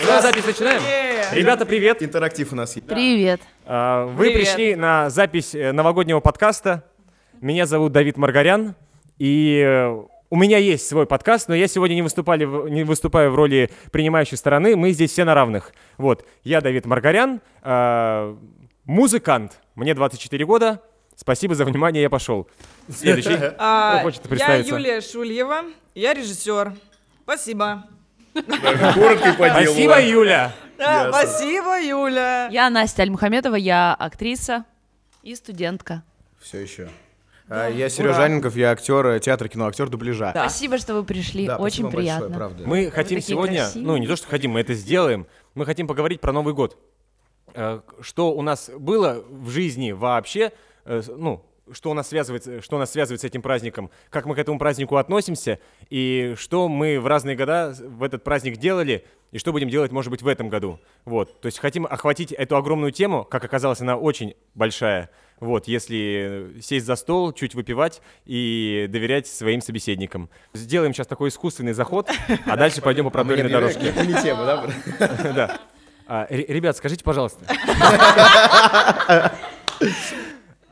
Ну, запись начинаем? Ребята, привет. Интерактив у нас есть. Привет. А, Вы Привет. пришли на запись э, новогоднего подкаста. Меня зовут Давид Маргарян. И э, у меня есть свой подкаст, но я сегодня не, выступали, в- не выступаю в роли принимающей стороны. Мы здесь все на равных. Вот, я Давид Маргарян, а, музыкант. Мне 24 года. Спасибо за внимание, я пошел. Следующий. А, Кто хочет я представиться? Юлия Шульева, я режиссер. Спасибо. Коротко и по делу. Спасибо, Юля. Да, Ясно. спасибо, Юля. Я Настя Альмухаметова, я актриса и студентка. Все еще. А, Я Сережа Аненков, я актер э, театра, кино, актер дубляжа. Да. Спасибо, что вы пришли. Да, Очень спасибо большое, приятно. правда. Мы хотим такие сегодня, красивые. ну не то, что хотим, мы это сделаем. Мы хотим поговорить про Новый год. Э, Что у нас было в жизни вообще, ну, что у нас связывает, что у нас связывает с этим праздником, как мы к этому празднику относимся, и что мы в разные года в этот праздник делали, и что будем делать, может быть, в этом году. Вот. То есть хотим охватить эту огромную тему, как оказалось, она очень большая. Вот, если сесть за стол, чуть выпивать и доверять своим собеседникам. Сделаем сейчас такой искусственный заход, а дальше пойдем по продольной дорожке. Это не тема, да? Да. А, ре- Ребят, скажите, пожалуйста.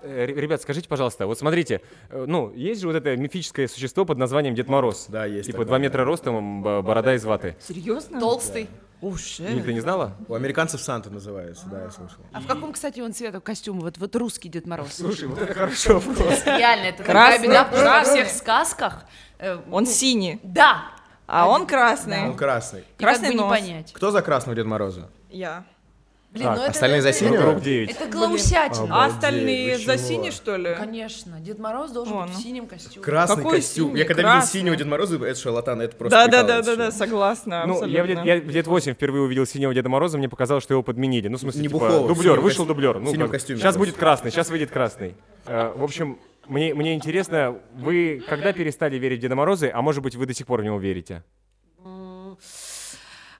Э, ре- Ребят, скажите, пожалуйста, вот смотрите, э, ну, есть же вот это мифическое существо под названием Дед Мороз. Да, есть Типа такое, 2 метра ростом, б- борода из ваты. Серьезно? Толстый. Уж, Юль, ты не знала? У американцев Санта называется, да, я слышал. А в каком, кстати, он цвета костюма? Вот, вот русский Дед Мороз. Слушай, вот это хорошо вопрос. Реально, это такая Красный, беда, потому что во всех сказках... э, Он ну, синий, Да. а он красный. Он красный. Красный нос. понять. Кто за красного Деда Мороза? Я. Блин, Так, ну это- остальные за это- синего? Круг 9. Это глаусятина. А остальные вы за синий, что ли? Конечно, Дед Мороз должен О, быть в ну. синем костюме. Красный Какой костюм. синий? Я когда видел Красный. синего Деда Мороза, это шарлатан, это просто Да, да, да, прикалывается. да, да, согласна. Ну, я в, лет, абсолютно. я в лет 8 впервые увидел синего Деда Мороза, мне показалось, что его подменили. Ну, в смысле, Не типа, Бухлова, в дублер, синем вышел костю- дублер. в Ну, синем как- костюме сейчас будет красный, сейчас выйдет красный. Э, в общем, мне, мне интересно, вы когда перестали верить в Деда Мороза, а может быть, вы до сих пор в него верите?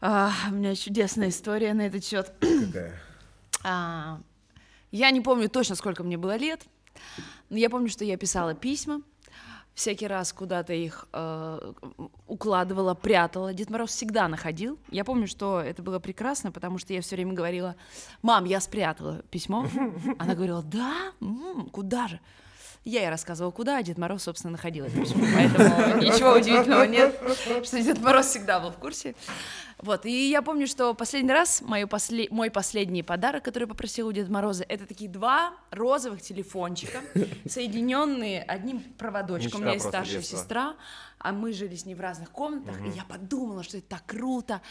А, у меня чудесная история на этот счет. Какая? А, я не помню точно, сколько мне было лет, но я помню, что я писала письма, всякий раз куда-то их э, укладывала, прятала. Дед Мороз всегда находил. Я помню, что это было прекрасно, потому что я все время говорила, мам, я спрятала письмо. Она говорила, да, М, куда же? Я ей рассказывала, куда, а Дед Мороз, собственно, находил это письмо. Поэтому ничего удивительного нет, что Дед Мороз всегда был в курсе. Вот, и я помню, что последний раз мою после... мой последний подарок, который я попросила у Деда Мороза, это такие два розовых телефончика, соединенные одним проводочком. У меня Мечта есть старшая детства. сестра, а мы жили с ней в разных комнатах, и я подумала, что это так круто.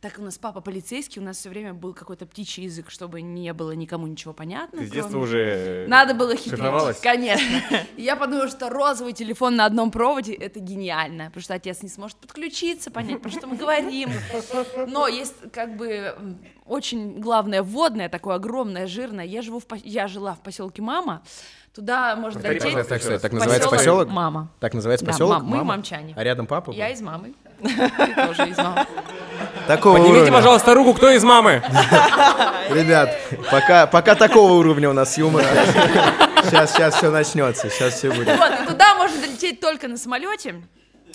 Так у нас папа полицейский, у нас все время был какой-то птичий язык, чтобы не было никому ничего понятно. Ты с кроме- детства уже... э, надо было хитрить. Конечно. Я подумала, что розовый телефон на одном проводе это гениально, потому что отец не сможет подключиться, понять, про что мы говорим. Но есть как бы очень главное вводное, такое огромное, жирное. Я живу в по- я жила в поселке Мама. Туда можно Повтори, долететь. Так, так, так называется поселок? Мама. Так называется Да, поселок? мам, мы Мама? мамчане. А рядом папа? Я был? из мамы. Ты тоже из мамы. Такого Поднимите, уровня. пожалуйста, руку, кто из мамы? Ребят, пока, пока такого уровня у нас юмора. Сейчас, сейчас все начнется, сейчас все будет. Вот, и туда можно долететь только на самолете.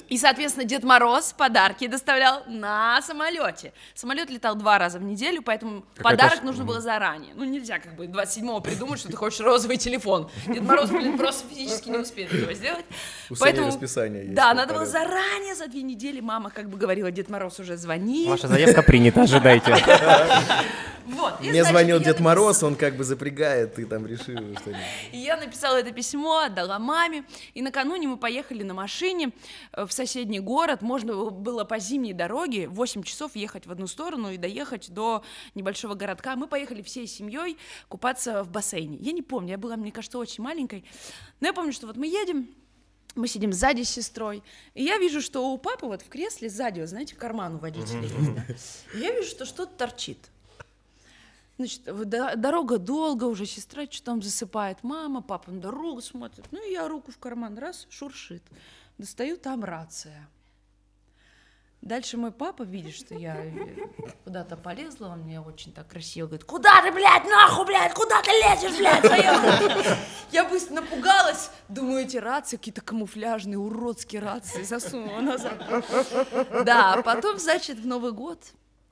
И, соответственно, Дед Мороз подарки доставлял на самолете. Самолет летал два раза в неделю, поэтому Какая-то подарок ш- нужно было заранее. Ну, нельзя как бы 27-го придумать, что ты хочешь розовый телефон. Дед Мороз, блин, просто физически не успеет этого сделать. У Поэтому, расписание есть да, надо было заранее, за две недели. Мама как бы говорила, Дед Мороз уже звонит. Ваша заявка принята, ожидайте. Вот. И, Мне значит, звонил Дед напис- Мороз, он как бы запрягает, ты там решил что-нибудь. И я написала это письмо, отдала маме. И накануне мы поехали на машине э, в соседний город. Можно было по зимней дороге 8 часов ехать в одну сторону и доехать до небольшого городка. Мы поехали всей семьей купаться в бассейне. Я не помню, я была, мне кажется, очень маленькой. Но я помню, что вот мы едем, мы сидим сзади с сестрой, и я вижу, что у папы вот в кресле сзади, вот знаете, карман у водителя есть, да? И я вижу, что что-то торчит. Значит, дорога долго, уже сестра что там засыпает, мама, папа на дорогу смотрит. Ну, и я руку в карман, раз, шуршит. Достаю, там рация. Дальше мой папа видит, что я э, куда-то полезла, он мне очень так красиво говорит, куда ты, блядь, нахуй, блядь, куда ты лезешь, блядь, своё?» Я быстро напугалась, думаю, эти рации какие-то камуфляжные, уродские рации, засунула назад. Да, а потом, значит, в Новый год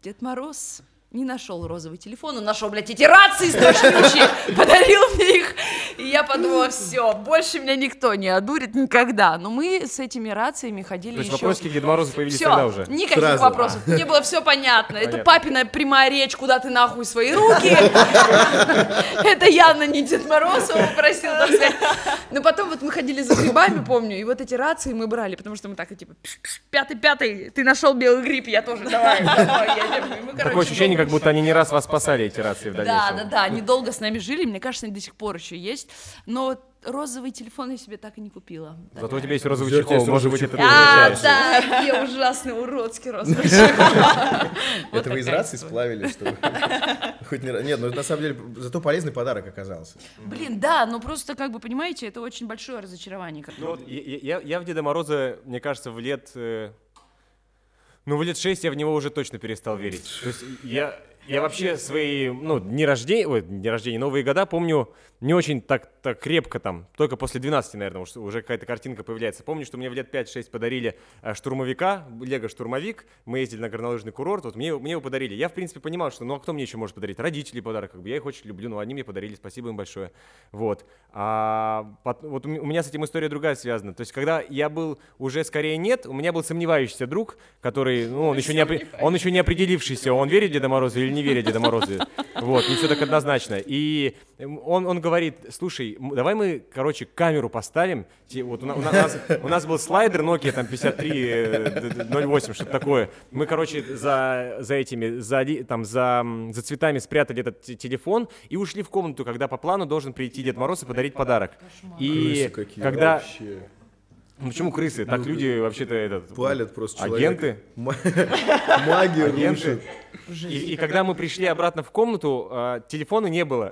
Дед Мороз не нашел розовый телефон, он нашел, блядь, эти рации страшнючие, подарил мне их. И я подумала, все, больше меня никто не одурит никогда. Но мы с этими рациями ходили То есть еще... вопросики к Деду Морозу появились Все, тогда уже? никаких Сразу. вопросов. Мне было все понятно. Это папина прямая речь, куда ты нахуй свои руки. Это явно не Дед Мороз его попросил так сказать. Но потом вот мы ходили за грибами, помню, и вот эти рации мы брали, потому что мы так, типа, «Пш-пш, пятый-пятый, ты нашел белый гриб, я тоже, давай, давай, я держу». И мы, Такое ощущение, как будто они не раз вас спасали, эти рации в да, дальнейшем. да, да, они долго с нами жили, мне кажется, они до сих пор еще есть, но розовый телефон я себе так и не купила. Зато у тебя есть розовый Зато чехол, может быть, это А, означает. да, я ужасный, уродский розовый чехол. Это вы из рации сплавили, что ли? Хоть не... Нет, ну на самом деле зато полезный подарок оказался. Блин, да, ну просто, как бы, понимаете, это очень большое разочарование. Ну, я, я- я в Деда Мороза, мне кажется, в лет... ну, в лет 6 я в него уже точно перестал верить. То есть я, я вообще свои, ну, дни рождения, ой, дни рождения, Новые года помню не очень так, так крепко там, только после 12, наверное, уж- уже какая-то картинка появляется. Помню, что мне в лет 5-6 подарили э, штурмовика, Лего штурмовик, мы ездили на горнолыжный курорт, вот мне, мне его подарили. Я, в принципе, понимал, что, ну, а кто мне еще может подарить? Родители подарок, как бы, я их очень люблю, но они мне подарили, спасибо им большое. Вот. А, вот у ме- у меня с этим история другая связана. То есть, когда я был уже скорее нет, у меня был сомневающийся друг, который, ну, он еще не, он еще не определившийся, он верит Деда Мороза или не верит в Деда Мороза. Вот, не все так однозначно. И он, он говорит, слушай, давай мы, короче, камеру поставим. Вот у, на- у нас, у нас был слайдер Nokia там 5308, что-то такое. Мы, короче, за, за этими, за, там, за, за цветами спрятали этот те- телефон и ушли в комнату, когда по плану должен прийти Дед Мороз и подарить подарок. И когда... вообще. Ну, почему крысы? Так люди вообще-то этот... Палят просто. Агенты? М- Магию Агенты. рушат. И, и когда мы пришли обратно в комнату, а, телефона не было.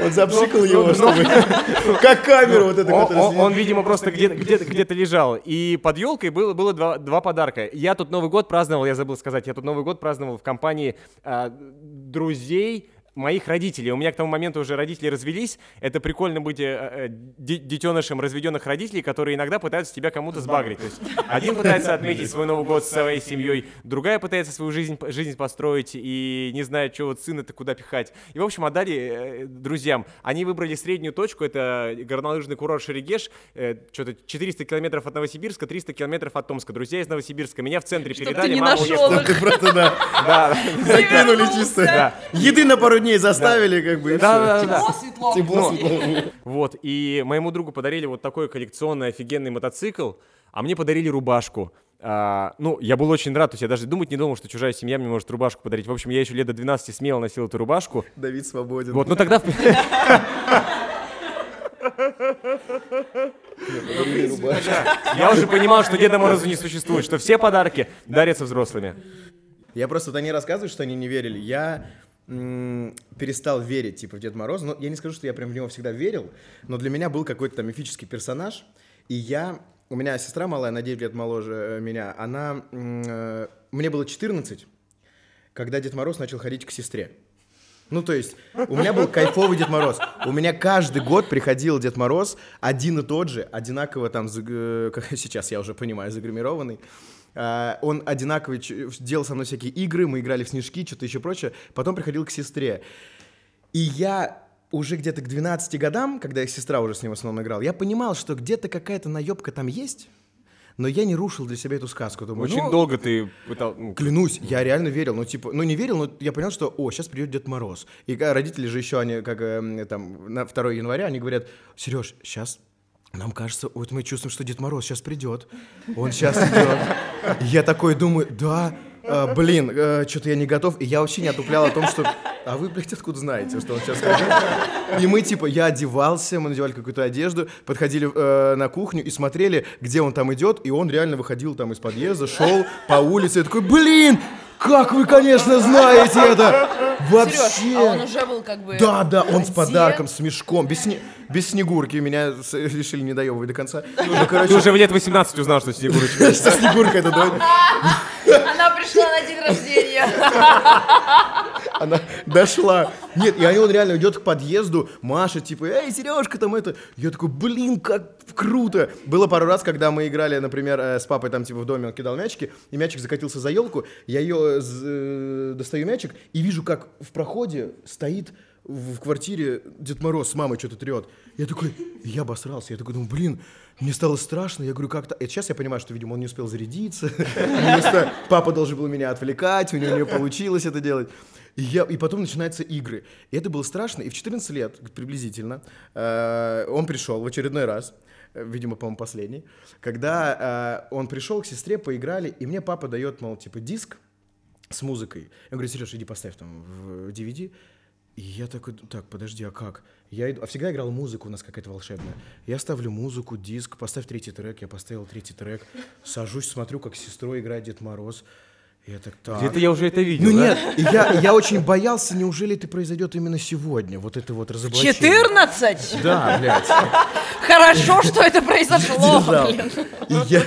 Он запшикал его, чтобы... Как камеру вот эту, Он, которая видимо, просто где-то где где лежал. И под елкой было, было два, два подарка. Я тут Новый год праздновал, я забыл сказать, я тут Новый год праздновал в компании а, друзей моих родителей. У меня к тому моменту уже родители развелись. Это прикольно быть э, э, де- детенышем разведенных родителей, которые иногда пытаются тебя кому-то сбагрить. То есть один пытается отметить свой Новый год со своей семьей, другая пытается свою жизнь, жизнь построить и не знает, что вот сына-то куда пихать. И, в общем, отдали э, друзьям. Они выбрали среднюю точку, это горнолыжный курорт Шерегеш, э, что-то 400 километров от Новосибирска, 300 километров от Томска. Друзья из Новосибирска. Меня в центре Чтоб передали. ты не нашел. Ты просто, да, Да, закинули чисто. Еды на пару дней заставили, как бы, и Да, да, да. светло. Тепло, светло. Вот, и моему другу подарили вот такой коллекционный офигенный мотоцикл, а мне подарили рубашку. А, ну, я был очень рад, то есть я даже думать не думал, что чужая семья мне может рубашку подарить. В общем, я еще лет до 12 смело носил эту рубашку. Давид свободен. Вот, ну тогда... Я уже понимал, что Деда Мороза не существует, что все подарки дарятся взрослыми. Я просто, вот они рассказывают, что они не верили. Я перестал верить, типа, в Дед Мороза. Но я не скажу, что я прям в него всегда верил, но для меня был какой-то там мифический персонаж. И я... У меня сестра малая, на 9 лет моложе э, меня. Она... э, Мне было 14, когда Дед Мороз начал ходить к сестре. Ну, то есть, у меня был кайфовый Дед Мороз. У меня каждый год приходил Дед Мороз, один и тот же, одинаково там, э, как сейчас я уже понимаю, загримированный. А, Он одинаково ч- делал со мной всякие игры, мы играли в снежки, что-то еще прочее. Потом приходил к сестре. И я уже где-то к 12 годам, когда их сестра уже с ним в основном играл, я понимал, что где-то какая-то наебка там есть, но я не рушил для себя эту сказку. Думаю, Очень ну, долго ты пытал... ну, Клянусь, я реально верил, ну типа, ну не верил, но я понял, что, о, сейчас придет Дед Мороз. И ка- родители же еще, они как эм, там на 2 января, они говорят, Сереж, сейчас нам кажется, вот мы чувствуем, что Дед Мороз сейчас придет. Он сейчас идет. Я такой думаю, да, э, блин, что-то я не готов. И я вообще не отуплял о том, что... А вы, блядь, откуда знаете, что он сейчас придет? И мы, типа, я одевался, мы надевали какую-то одежду, подходили э, на кухню и смотрели, где он там идет, и он реально выходил там из подъезда, шел по улице, и такой, блин, Как вы, конечно, знаете это? Вообще. Серёж, а он уже был как бы... Да, да, он с подарком, с мешком, без, сне- без снегурки. Меня с- решили не доебывать до конца. Ну, Ты короче, уже в лет 18 узнал, что Снегурочка. что снегурка это да? Она пришла на день рождения. Она дошла. Нет, и он реально идет к подъезду, машет, типа, эй, Сережка, там это. Я такой, блин, как круто. Было пару раз, когда мы играли, например, э, с папой там, типа, в доме, он кидал мячики, и мячик закатился за елку, я ее э, достаю мячик, и вижу, как в проходе стоит в квартире Дед Мороз с мамой что-то трет. Я такой, я обосрался. Я такой думаю, блин, мне стало страшно. Я говорю, как-то... Это сейчас я понимаю, что, видимо, он не успел зарядиться. Папа должен был меня отвлекать, у него не получилось это делать. И, я, и потом начинаются игры. И это было страшно. И в 14 лет, приблизительно, э, он пришел в очередной раз, э, видимо, по-моему, последний, когда э, он пришел к сестре, поиграли, и мне папа дает, мол, типа, диск с музыкой. Я говорю, Сереж, иди поставь там в DVD. И я такой, так, подожди, а как? Я иду, а всегда играл музыку у нас какая-то волшебная. Я ставлю музыку, диск, поставь третий трек, я поставил третий трек, сажусь, смотрю, как с сестрой играет Дед Мороз. И я так, так. Где-то я уже это видел. Ну да? нет, я, я очень боялся, неужели это произойдет именно сегодня, вот это вот разоблачение. 14? Да, блядь. Хорошо, что это произошло, блин. И я,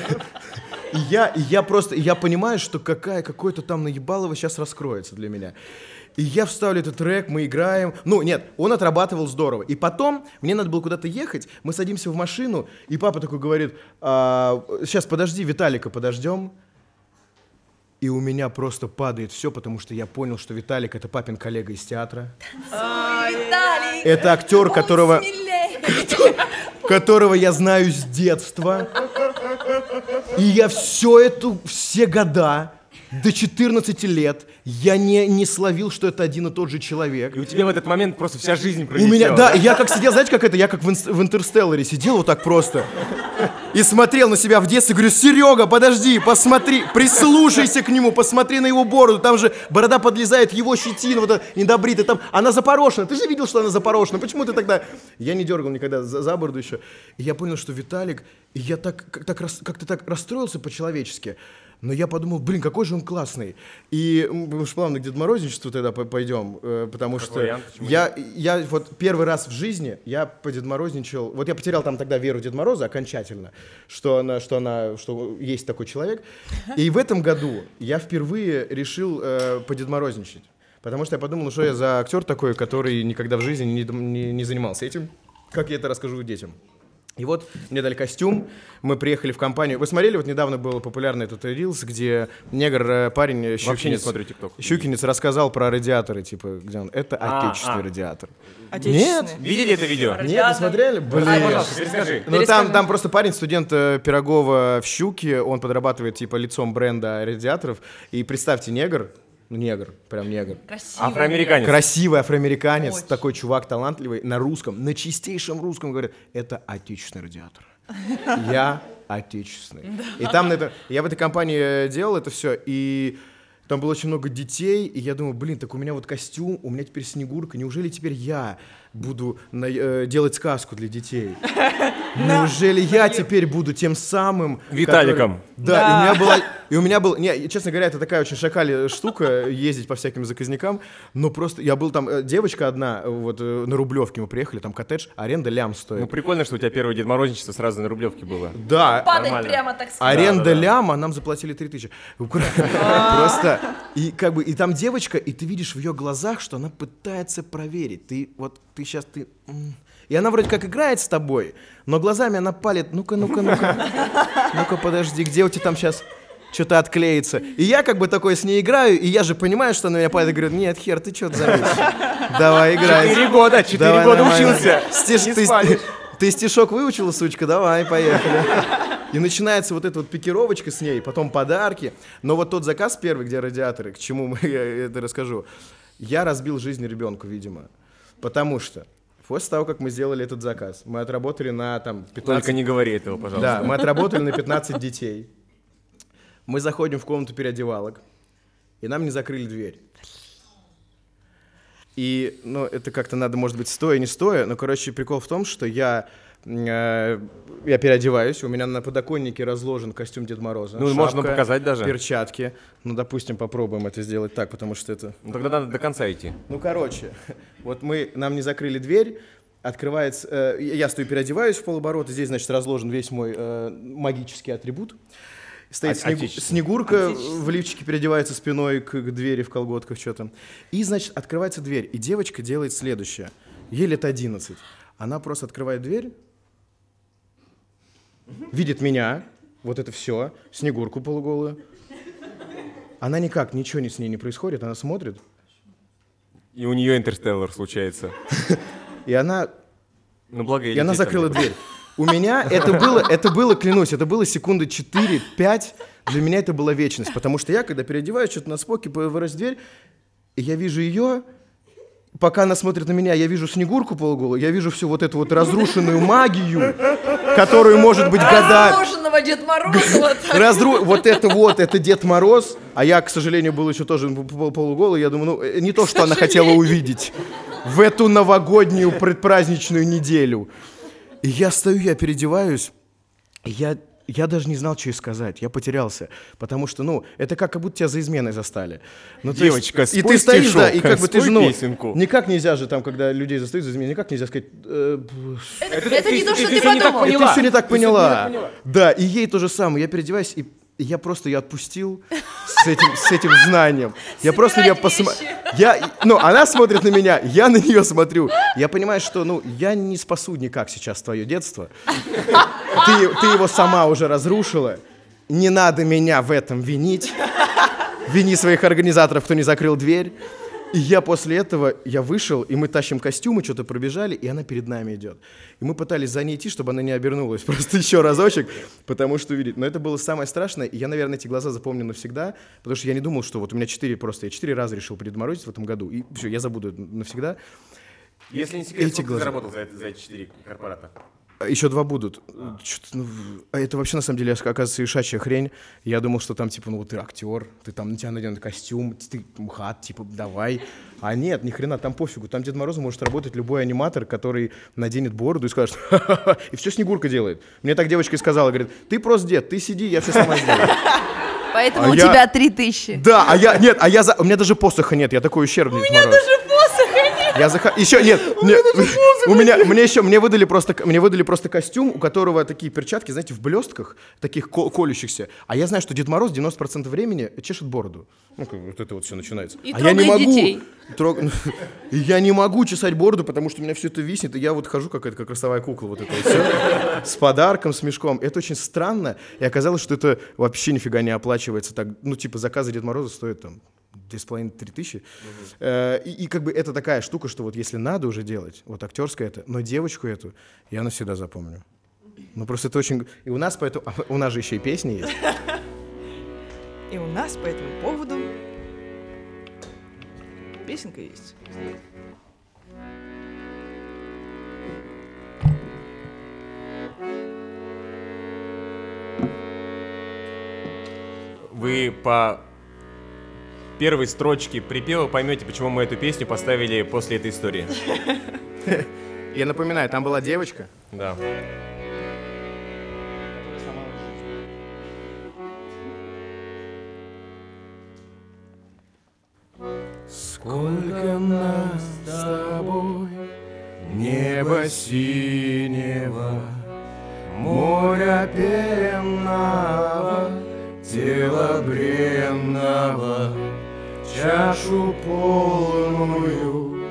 и я, и я просто, я понимаю, что какая, какое-то там наебалово сейчас раскроется для меня. И я вставлю этот трек, мы играем. Ну, нет, он отрабатывал здорово. И потом, мне надо было куда-то ехать, мы садимся в машину, и папа такой говорит, сейчас, подожди, Виталика подождем. И у меня просто падает все, потому что я понял, что Виталик это папин коллега из театра. Это актер, которого, которого я знаю с детства. И я все это, все года, до 14 лет, я не, не словил, что это один и тот же человек. И у тебя в этот момент просто вся жизнь У пролетела. меня, да, я как сидел, знаете, как это, я как в, Инс- в Интерстелларе сидел вот так просто и смотрел на себя в детстве, говорю, Серега, подожди, посмотри, прислушайся к нему, посмотри на его бороду, там же борода подлезает, его щетина, вот эта недобритая, там, она запорошена, ты же видел, что она запорошена, почему ты тогда... Я не дергал никогда за, за бороду еще, и я понял, что Виталик, я так, как, так как-то так расстроился по-человечески, но я подумал, блин, какой же он классный. И мы уж плавно к Дед Морозничеству тогда по- пойдем, э, потому что вариант, почему я, я вот первый раз в жизни я подедморозничал, вот я потерял там тогда веру в Дед Мороза окончательно, что она, что она, что есть такой человек. И в этом году я впервые решил э, подедморозничать. Потому что я подумал, ну что я за актер такой, который никогда в жизни не, не- не занимался этим. Как я это расскажу детям? И вот мне дали костюм, мы приехали в компанию. Вы смотрели, вот недавно был популярный этот рилс, где негр, э, парень, э, Вообще не щукинец, смотрю ТикТок. щукинец рассказал про радиаторы, типа, где он, это А, отечественный а. радиатор. Отечественный. Нет, Видели это видео? нет, не смотрели? Блин. А, пожалуйста, перескажи. Ну там, там просто парень, студент э, Пирогова в Щуке, он подрабатывает типа лицом бренда радиаторов. И представьте, негр, ну негр, прям негр. Красиво. Афроамериканец. Красивый афроамериканец, Очень. такой чувак талантливый, на русском, на чистейшем русском говорит, это отечественный радиатор. Я отечественный. И там на это, я в этой компании э, делал это все, и там было очень много детей, и я думаю, блин, так у меня вот костюм, у меня теперь Снегурка, неужели теперь я буду на- э, делать сказку для детей? Неужели я теперь буду тем самым... Виталиком. который- Да, и у меня была... И у меня был... Не, честно говоря, это такая очень шакали штука, ездить по всяким заказникам, но просто... Я был там... э, Девочка одна, вот э, на Рублевке мы приехали, там коттедж, аренда лям Ну, стоит. прикольно, что у тебя первое Дед Морозничество сразу на Рублевке было. Да, Падать Нормально. прямо, так сказать. Аренда да, да. ляма, нам заплатили 3000. Просто, и как бы, и там девочка, и ты видишь в ее глазах, что она пытается проверить. Ты, вот, ты сейчас, ты... И она вроде как играет с тобой, но глазами она палит, ну-ка, ну-ка, ну-ка, ну-ка, подожди, где у тебя там сейчас что-то отклеится. И я как бы такой с ней играю, и я же понимаю, что она меня палит, и говорю, нет, хер, ты что-то завис. Давай, играй. Четыре года, четыре года нормально. учился. Стиш- ты, спалишь. ты стишок выучила, сучка? Давай, поехали. И начинается вот эта вот пикировочка с ней, потом подарки. Но вот тот заказ первый, где радиаторы, к чему мы- я это расскажу, я разбил жизнь ребенку, видимо. Потому что после того, как мы сделали этот заказ, мы отработали на там 15... Только не говори этого, пожалуйста. Да, мы отработали на 15 детей. Мы заходим в комнату переодевалок, и нам не закрыли дверь. И, ну, это как-то надо, может быть, стоя, не стоя, но, короче, прикол в том, что я Я переодеваюсь, у меня на подоконнике разложен костюм Деда Мороза. Ну, можно шапка, показать даже. Перчатки. Ну, допустим, попробуем это сделать так, потому что это... Ну, тогда надо до конца идти. Ну, короче, вот мы, нам не закрыли дверь, открывается, э, я стою, переодеваюсь в полоборота, здесь, значит, разложен весь мой э, магический атрибут. Стоит От- снегу- отечественный. Снегурка в лифчике переодевается спиной к, к двери в колготках что-то. И, значит, открывается дверь, и девочка делает следующее. Ей лет 11. Она просто открывает дверь, видит меня, вот это все, Снегурку полуголую. Она никак, ничего не с ней не происходит, она смотрит, И у нее интерстеллар случается. и она Ну, благо И она закрыла дверь. У меня это было, это было, клянусь, это было секунды 4-5. Для меня это была вечность. Потому что я, когда переодеваюсь, что-то на споке, вырос дверь, и я вижу ее, пока она смотрит на меня, я вижу Снегурку полуголую, я вижу всю вот эту вот разрушенную магию, которую, может быть, годами... Разложенного Дед Мороза вот. Разру... Вот это вот, это Дед Мороз, а я, к сожалению, был еще тоже пол- полуголый, я думаю, ну, э, не то, что она хотела увидеть в эту новогоднюю предпраздничную неделю. И я стою, я переодеваюсь, я, я даже не знал, что ей сказать, я потерялся, потому что, ну, это как, как будто тебя за изменой застали. Ну, то есть- Девочка, и ты стоишь, да, и как бы ты же, ну, песенку. никак нельзя же там, когда людей застают за изменой, никак нельзя сказать, э, Это не то, что ты так подумал. ты Поняла. все не Ты так поняла. Да, и ей то же самое. Я переодеваюсь, и я просто ее отпустил с этим, с этим знанием. Я просто ее посмотрел. Я, ну, она смотрит на меня, я на нее смотрю. Я понимаю, что, ну, я не спасу никак сейчас твое детство. Ты, ты его сама уже разрушила. Не надо меня в этом винить. Вини своих организаторов, кто не закрыл дверь. И я после этого, я вышел, и мы тащим костюмы, что-то пробежали, и она перед нами идет. И мы пытались за ней идти, чтобы она не обернулась, просто еще разочек, потому что увидеть. Но это было самое страшное, и я, наверное, эти глаза запомню навсегда, потому что я не думал, что вот у меня четыре просто, я четыре раза решил предморозить в этом году, и все, я забуду навсегда. Если не секрет, Эти сколько ты глаза. заработал за, это- за эти четыре корпората? А Еще два будут. Чё-то, ну, а это вообще, на самом деле, оказывается, ишачья хрень. Я думал, что там, типа, ну, вот ты актер, ты там, на тебя наденут костюм, ты МХАТ, типа, давай. А нет, ни хрена, там пофигу. Там Дед Мороз может работать любой аниматор, который наденет бороду и скажет, «Ха-ха-ха», и все Снегурка делает. Мне так девочка и сказала, говорит, ты просто дед, ты сиди, я все сама сделаю. Поэтому А у я- тебя три тысячи. Да, а я, нет, а я, за, у меня даже посоха нет, я такой ущербный Дед Мороз. Я заха... Еще нет, мне, у меня, мне еще, мне выдали просто, мне выдали просто костюм, у которого такие перчатки, знаете, в блестках, таких ко- колющихся. А я знаю, что Дед Мороз 90% времени чешет бороду. Ну, как вот это вот все начинается. И а я не могу. детей. трог- я не могу чесать бороду, потому что у меня все это виснет, и я вот хожу как это, как ростовая кукла, вот это вот всё, с подарком, с мешком. Это очень странно, и оказалось, что это вообще нифига не оплачивается так. Ну, типа, заказы Дед Мороза стоят там 2,5-3 тысячи. Э, И, и как бы это такая штука, что вот если надо уже делать, вот актерская это, но девочку эту я навсегда запомню. Ну просто это очень... И у нас поэтому... а У нас же еще и песни есть. И у нас по этому поводу песенка есть. Вы по первой строчке припева поймете, почему мы эту песню поставили после этой истории. Я напоминаю, там была девочка. Да. Сколько нас с тобой, небо синего, моря пенного, тело бренного, чашу полную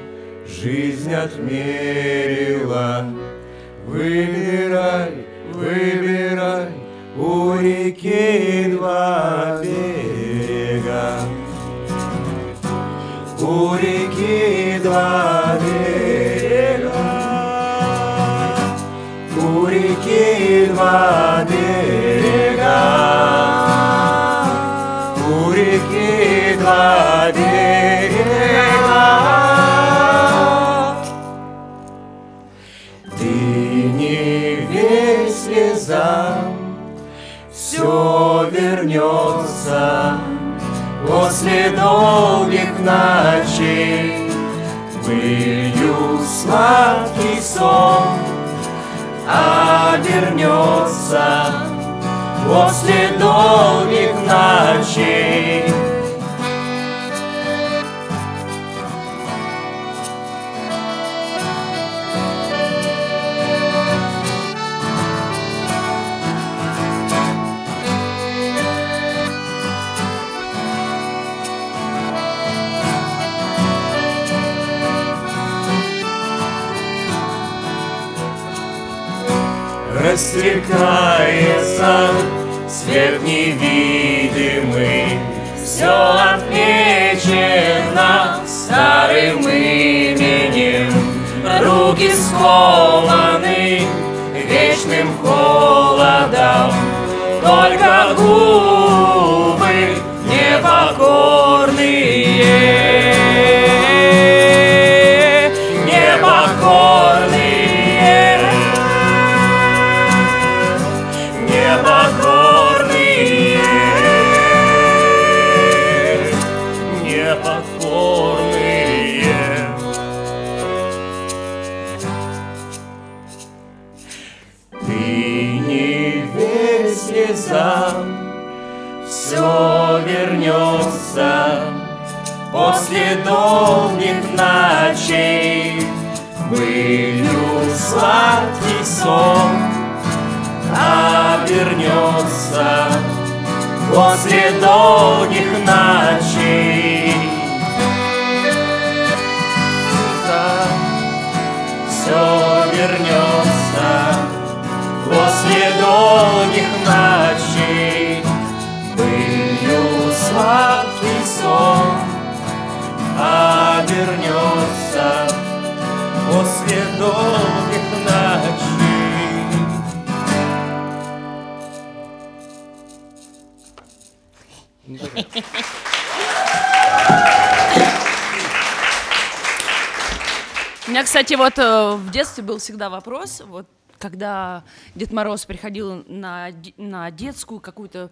жизнь отмерила. Выбирай, выбирай, у реки два берега. У реки два вернется. После долгих ночей Былью сладкий сон обернется после долгих ночей. Растекается свет невидимый, все отмечено старым именем. Руки скованы вечным холодом, только губы непокорные, ночей. Былью сладкий сон обернется после долгих после долгих ночей. У меня, кстати, вот э, в детстве был всегда вопрос, вот когда Дед Мороз приходил на, на детскую какую-то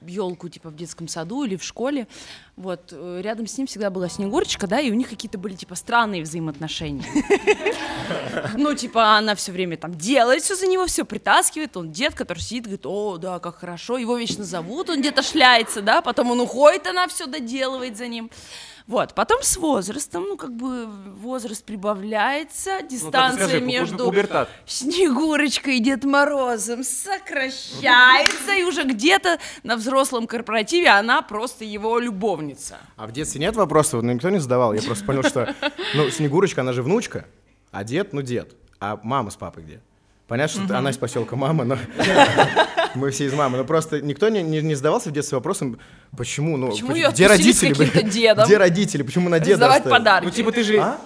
елку, типа в детском саду или в школе, вот э, рядом с ним всегда была Снегурочка, да, и у них какие-то были типа странные взаимоотношения. Ну, типа, она все время там делает все за него, все притаскивает. Он дед, который сидит, говорит, о, да, как хорошо. Его вечно зовут, он где-то шляется, да, потом он уходит, она все доделывает за ним. Вот, потом с возрастом, ну, как бы возраст прибавляется, Ну, дистанция скажи, между пубертат. Снегурочкой и Дед Морозом сокращается, и уже где-то на взрослом корпоративе она просто его любовница. А в детстве нет вопросов, ну никто не задавал. Я просто понял, что, ну, Снегурочка, она же внучка, а дед, ну, дед. А мама с папой где? Понятно, что она из поселка мама, но мы все из мамы. Но просто никто не, не, не задавался в детстве вопросом, почему, ну, Почему где родители? Где родители? Почему на деда Раздавать оставили? подарки. Ну, типа ты же... А?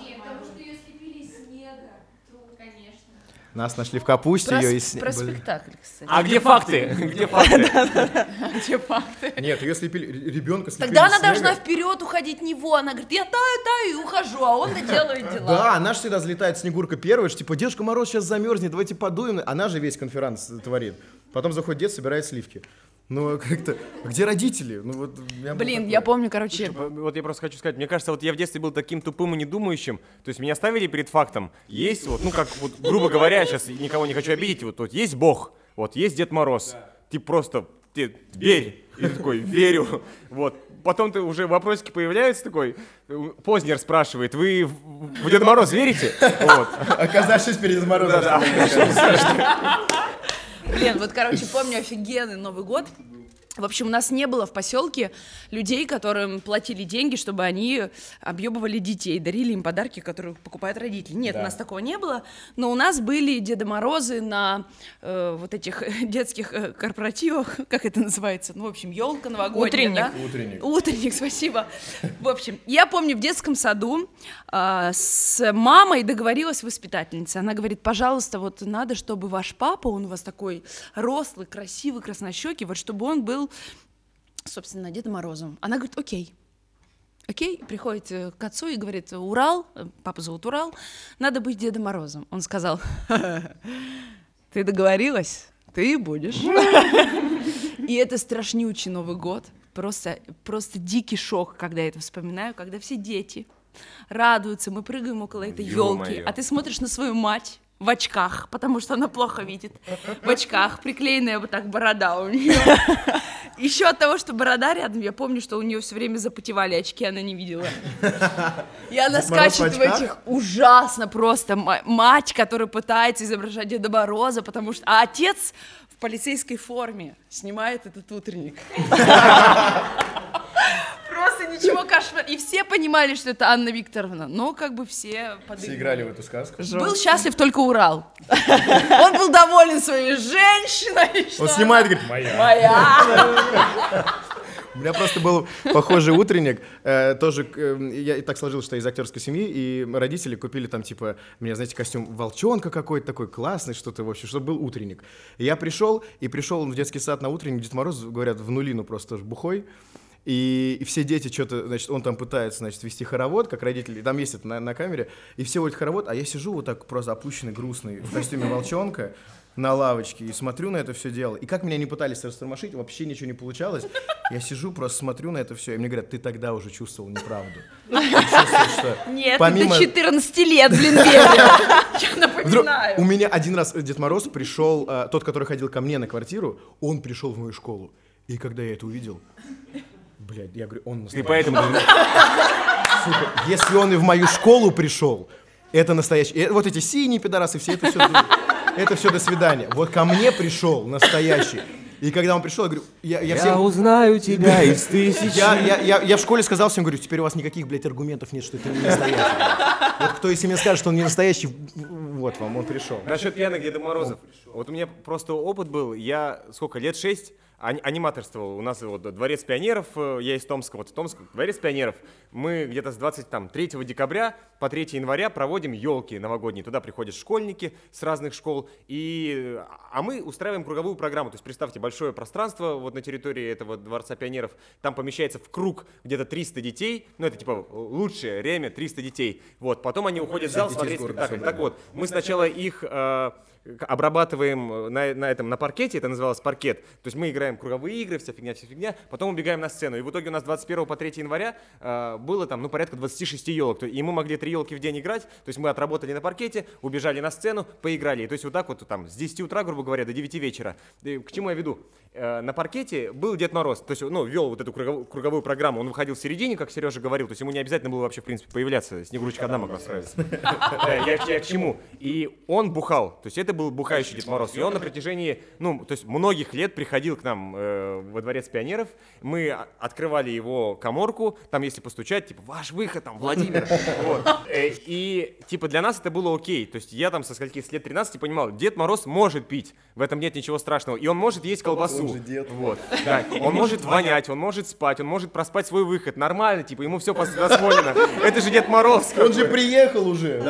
Нас нашли в капусте, Про, ее и с- про Блин. спектакль, кстати. А где факты? Где факты? Где факты? Нет, ее слепили, ребенка слепили Тогда она должна вперед уходить него. Она говорит, я таю, таю и ухожу, а он доделает дела. Да, она же всегда взлетает Снегурка первая, что типа, Дедушка Мороз сейчас замерзнет, давайте подуем. Она же весь конферанс творит. Потом заходит дед, собирает сливки. Ну, как-то, где родители? Ну, вот, был Блин, такой. я помню, короче, Вот я просто хочу сказать, мне кажется, вот я в детстве был таким тупым и недумающим, то есть меня ставили перед фактом, есть вот, ну как, вот, грубо говоря, сейчас никого не хочу обидеть, вот, вот есть Бог, вот есть Дед Мороз, ты просто, ты верь, и ты такой, верю, вот, потом ты уже вопросики появляются такой, Познер спрашивает, вы в, в Деда Мороз верите? Вот. Оказавшись перед Морозом. Блин, вот, короче, помню офигенный Новый год. В общем, у нас не было в поселке людей, которым платили деньги, чтобы они объебывали детей, дарили им подарки, которые покупают родители. Нет, у нас такого не было. Но у нас были Деда Морозы на э, вот этих детских э, корпоративах, как это называется? Ну, в общем, елка новогодняя. Утренник. да? Утренник. Утренник, спасибо. В общем, я помню в детском саду а, с мамой договорилась воспитательница. Она говорит, пожалуйста, вот надо, чтобы ваш папа, он у вас такой рослый, красивый, краснощекий, вот чтобы он был, собственно, Дедом Морозом. Она говорит, окей. Окей, приходит э, к отцу и говорит, Урал, э, папа зовут Урал, надо быть Дедом Морозом. Он сказал, ты договорилась, ты будешь. И это страшнючий Новый год. Просто, просто дикий шок, когда я это вспоминаю, когда все дети радуются, мы прыгаем около этой елки, а ты смотришь на свою мать, в очках, потому что она плохо видит. В очках, приклеенная вот так борода у нее. Еще от того, что борода рядом, я помню, что у нее все время запотевали очки, она не видела. И она скачет в этих ужасно просто мать, которая пытается изображать Деда Мороза, потому что... А отец в полицейской форме снимает этот утренник. Просто ничего кошмар. И все понимали, что это Анна Викторовна, но как бы все Все подыгрывали. играли в эту сказку. Был счастлив только Урал. Он был доволен своей женщиной. Он снимает и говорит, моя. Моя. У меня просто был похожий утренник. э, тоже э, я и так сложилось, что я из актерской семьи, и родители купили там, типа, мне, знаете, костюм волчонка какой-то такой классный, что-то, в общем, чтобы был утренник. И я пришел, и пришел в детский сад на утренник, Дед Мороз, говорят, в нулину просто бухой. И, и все дети что-то, значит, он там пытается, значит, вести хоровод, как родители, там есть это на, на камере, и все водят хоровод, а я сижу вот так просто опущенный, грустный, в костюме волчонка на лавочке и смотрю на это все дело. И как меня не пытались растормошить, вообще ничего не получалось. Я сижу, просто смотрю на это все, и мне говорят, ты тогда уже чувствовал неправду. Нет, помимо- ты до 14 лет, блин. Я напоминаю. у меня один раз Дед Мороз пришел, э, тот, который ходил ко мне на квартиру, он пришел в мою школу. И когда я это увидел, блядь, я говорю, он И настоящий. поэтому... Сука, если он и в мою школу пришел, это настоящий. и вот эти синие пидорасы, все это все, это все до свидания. Вот ко мне пришел настоящий. И когда он пришел, я говорю, я, я Я всем... узнаю тебя из тысяч. Я, я, я, я в школе сказал всем, говорю, теперь у вас никаких, блядь, аргументов нет, что это не настоящий. Вот кто, если мне скажет, что он не настоящий, вот вам, он пришел. Насчет пьяных Деда Морозов. Вот у меня просто опыт был, я сколько, лет шесть аниматорствовал. У нас вот Дворец пионеров, э, я из Томска, вот в Томск, Дворец пионеров. Мы где-то с 23 декабря по 3 января проводим елки новогодние. Туда приходят школьники с разных школ. И, э, а мы устраиваем круговую программу. То есть представьте, большое пространство вот на территории этого Дворца пионеров. Там помещается в круг где-то 300 детей. Ну, это типа лучшее время, 300 детей. Вот, потом они уходят в зал смотреть спектакль. Так вот, мы сначала их э, обрабатываем э, на, на этом, на паркете, это называлось паркет. То есть мы играем круговые игры, вся фигня, вся фигня, потом убегаем на сцену. И в итоге у нас 21 по 3 января э, было там, ну, порядка 26 елок. И мы могли три елки в день играть. То есть мы отработали на паркете, убежали на сцену, поиграли. И То есть вот так вот там с 10 утра, грубо говоря, до 9 вечера. И к чему я веду? Э, на паркете был Дед Мороз. То есть, ну, вел вот эту круговую, круговую программу. Он выходил в середине, как Сережа говорил. То есть ему не обязательно было вообще, в принципе, появляться. Снегурочка одна могла справиться. Э, я к чему? И он бухал. То есть это был бухающий Дед Мороз. И он на протяжении, ну, то есть многих лет приходил к нам э, во дворец пионеров. Мы открывали его коморку. Там, если постучать, типа, ваш выход, там, Владимир. Вот. Э, И, типа, для нас это было окей. То есть я там со скольки, с лет 13 понимал, Дед Мороз может пить. В этом нет ничего страшного. И он может есть колбасу. Он же дед. Вот. Да. Он может вонять, он может спать, он может проспать свой выход. Нормально, типа, ему все дозволено. Это же Дед Мороз. Он же приехал уже.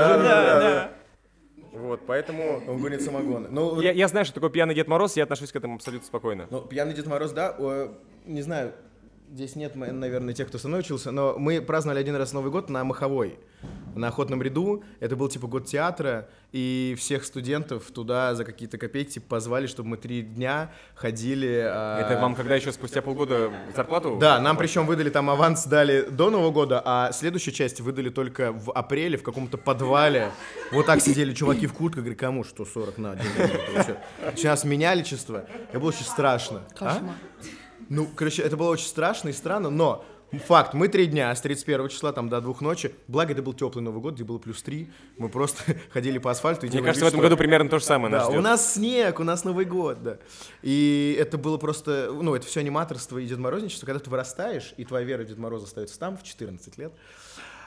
Вот, поэтому... Он гонит самогоны. Ну, Я, я знаю, что такое пьяный Дед Мороз, я отношусь к этому абсолютно спокойно. Ну, пьяный Дед Мороз, да, не знаю, здесь нет, наверное, тех, кто со мной учился, но мы праздновали один раз Новый год на Маховой, на Охотном ряду. Это был типа год театра, и всех студентов туда за какие-то копейки типа, позвали, чтобы мы три дня ходили. а, Это вам когда еще спустя полгода зарплату? Да, нам причем выдали там аванс дали до Нового года, а следующую часть выдали только в апреле в каком-то подвале. Вот так сидели чуваки в куртках, говорю, кому что 40 на день. Сейчас меняли число. Это было очень страшно. А? Ну, короче, это было очень страшно и странно, но факт, мы три дня с 31 числа там до двух ночи, благо это был теплый Новый год, где было плюс три, мы просто ходили по асфальту и Мне кажется, в вид, этом что- году примерно то же самое нас да, ждет. у нас снег, у нас Новый год, да. И это было просто, ну, это все аниматорство и Дед Морозничество. Когда ты вырастаешь, и твоя вера в Дед Мороза остается там в 14 лет,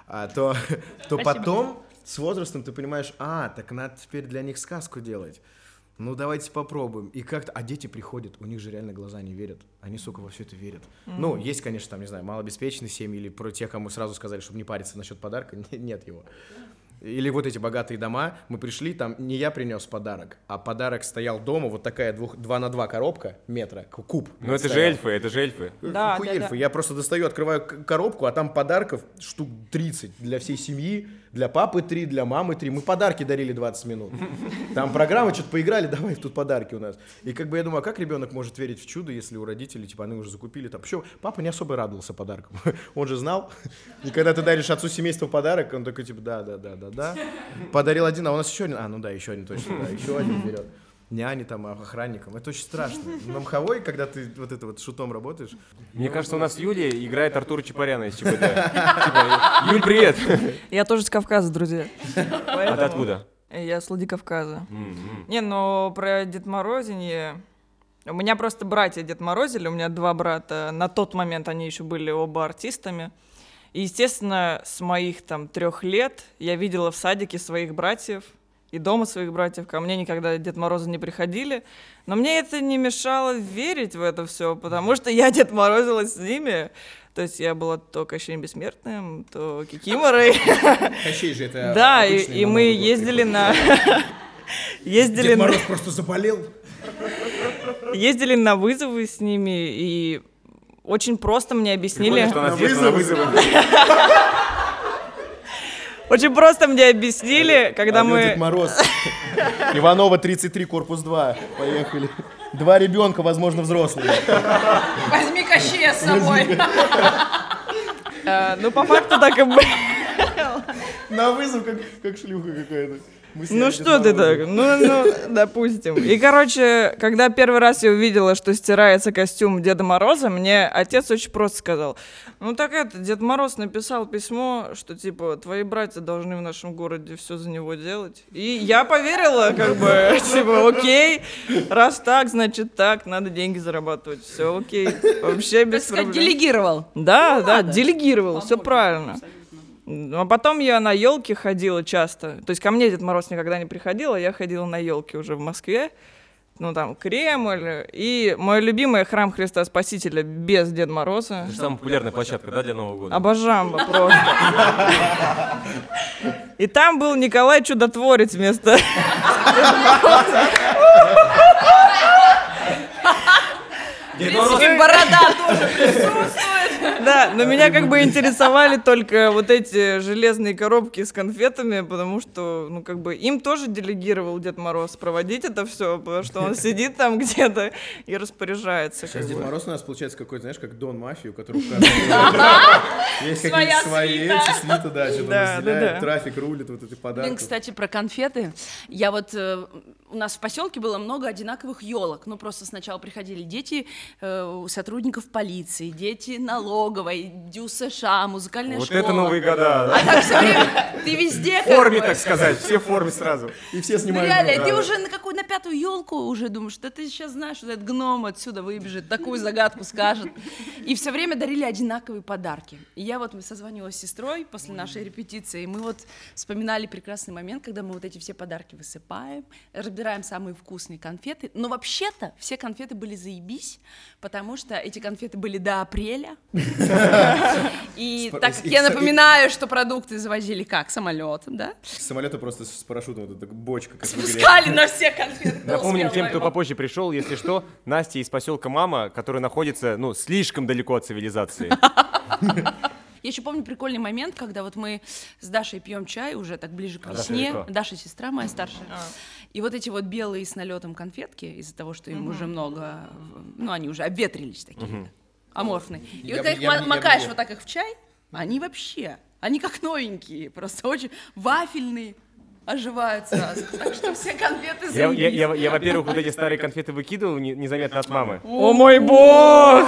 а, то, то потом с возрастом ты понимаешь, а, так надо теперь для них сказку делать. Ну, давайте попробуем. И как-то... А дети приходят, у них же реально глаза не верят. Они, сука, во все это верят. Ну, есть, конечно, там, не знаю, малообеспеченные семьи или про тех, кому сразу сказали, чтобы не париться насчет подарка. Нет его. Или вот эти богатые дома, мы пришли, там не я принес подарок, а подарок стоял дома, вот такая двух, 2 на 2 коробка метра, куб. Ну это же стоял. эльфы, это же эльфы. Да, Хуй да, эльфы. да. Я просто достаю, открываю коробку, а там подарков штук 30 для всей семьи, для папы 3, для мамы 3. Мы подарки дарили 20 минут. Там программы, что-то поиграли, давай тут подарки у нас. И как бы я думаю, а как ребенок может верить в чудо, если у родителей, типа, они уже закупили там. Причем папа не особо радовался подаркам. Он же знал. И когда ты даришь отцу семейства подарок, он такой, типа, да, да, да, да, да? Подарил один, а у нас еще один. А, ну да, еще один точно, да, еще один берет. Няне там, а, охранникам. Это очень страшно. На мховой, когда ты вот это вот шутом работаешь, Мне кажется, у нас Юлия играет Артура Чапаряна из ЧПД. Типа, Юль, привет! Я тоже с Кавказа, друзья. А ты откуда? Я с Владикавказа. М-м. Не, ну про Дед Морозинье... У меня просто братья Дед Морозили, у меня два брата. На тот момент они еще были оба артистами. И, естественно, с моих там трех лет я видела в садике своих братьев и дома своих братьев. Ко мне никогда Дед Морозы не приходили. Но мне это не мешало верить в это все, потому что я Дед Морозилась с ними. То есть я была то Кощеем Бессмертным, то Кикиморой. Кощей же это Да, и, мы ездили на... Ездили Дед Мороз просто заболел. ездили на вызовы с ними, и очень просто мне объяснили... Прикольно, что у нас на вызовы. Очень просто мне объяснили, когда Дед мы... Мороз. Иванова 33, корпус 2. Поехали. Два ребенка, возможно, взрослые. Возьми Кощея с собой. э, Ну, по факту так и было. На вызов, как, как шлюха какая-то. Ну что ты так? Ну, ну, допустим. И, короче, когда первый раз я увидела, что стирается костюм Деда Мороза, мне отец очень просто сказал, ну так это, Дед Мороз написал письмо, что типа твои братья должны в нашем городе все за него делать. И я поверила, как бы, типа, окей, раз так, значит так, надо деньги зарабатывать, все окей, вообще без проблем. делегировал. Да, да, надо. делегировал, все правильно. абсолютно. Ну, а потом я на елке ходила часто. То есть ко мне Дед Мороз никогда не приходил, а я ходила на елке уже в Москве. Ну, там, Кремль. И мой любимый храм Христа Спасителя без Деда Мороза. Это же самая популярная площадка, да, для Нового года? Обожамба просто. И там был Николай Чудотворец вместо... Дед В Мороз- принципе, борода тоже присутствует. Да, но меня как бы интересовали только вот эти железные коробки с конфетами, потому что, ну, как бы им тоже делегировал Дед Мороз проводить это все, потому что он сидит там где-то и распоряжается. Сейчас Дед. Мороз у нас получается какой-то, знаешь, как Дон Мафию, который Есть какие-то свои эти свита, да, что-то разделяет, трафик рулит, вот эти Блин, подарки. кстати, про конфеты. Я вот э, у нас в поселке было много одинаковых елок. Ну, просто сначала приходили дети э, у сотрудников полиции, дети налоговой, ДЮ США, музыкальная Вот школа. это Новые года. А так все время ты везде В форме, так сказать, все в форме сразу. И все Ну, снимают. реально, да, ты да. уже на какую на пятую елку уже думаешь, да ты сейчас знаешь, что этот гном отсюда выбежит, такую загадку скажет. И все время дарили одинаковые подарки. И я вот созванивалась с сестрой после нашей репетиции, и мы вот вспоминали прекрасный момент, когда мы вот эти все подарки высыпаем, разбираем самые вкусные конфеты. Но вообще-то все конфеты были заебись, потому что эти конфеты были до апреля. И так как я напоминаю, что продукты завозили как? Самолетом, да? Самолета просто с парашютом вот эта бочка. Спускали на все конфеты. Напомним тем, кто попозже пришел, если что, Настя из поселка Мама, который находится, ну, слишком далеко от цивилизации. Я еще помню прикольный момент, когда вот мы с Дашей пьем чай уже так ближе к А Даша весне. далеко. Даша сестра моя старшая. И вот эти вот белые с налетом конфетки, из-за того, что им уже много, ну они уже обветрились такие, аморфные. И Я вот когда их я я макаешь ел. вот так их в чай, они вообще, они как новенькие, просто очень вафельные, оживают сразу. Так что все конфеты Я, я, я, я, во-первых, вот эти старые конфеты выкидывал не- незаметно от мамы. О мой бог!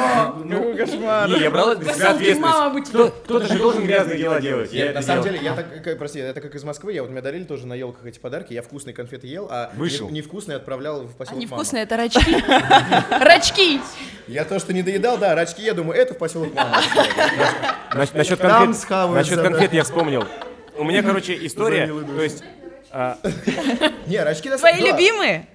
Какой кошмар! Не, я брал это на себя Поселки мама быть. Кто- Кто-то же должен грязные дела делать. Я это на самом делал. деле, я так, как- прости, это как из Москвы, я вот мне дарили тоже на елках эти подарки, я вкусные конфеты ел, а Вышел. не- невкусные отправлял в поселок Они мама. вкусные, это рачки. Рачки! Я то, что не доедал, да, рачки я думаю, это в поселок мама. Нас- Насчет Там конфет, насчет я вспомнил. У меня, короче, история, то есть... а, Не, рачки на Твои любимые?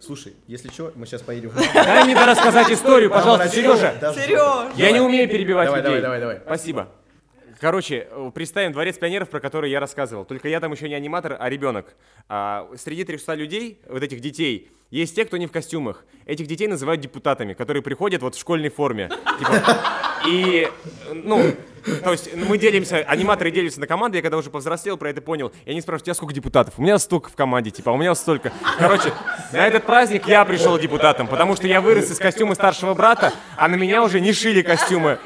Слушай, если что, мы сейчас поедем. Дай мне рассказать историю, пожалуйста, Сережа. да, Сереж! Я не умею перебивать Давай, людей. давай, давай, давай. Спасибо. Короче, представим дворец пионеров, про который я рассказывал. Только я там еще не аниматор, а ребенок. А, среди 300 людей, вот этих детей, есть те, кто не в костюмах. Этих детей называют депутатами, которые приходят вот в школьной форме. Типа, и, ну, то есть мы делимся, аниматоры делятся на команды, я когда уже повзрослел, про это понял, и они спрашивают, у тебя сколько депутатов? У меня столько в команде, типа, у меня столько. Короче, на этот праздник я пришел депутатом, потому что я вырос из костюма старшего брата, а на меня уже не шили костюмы.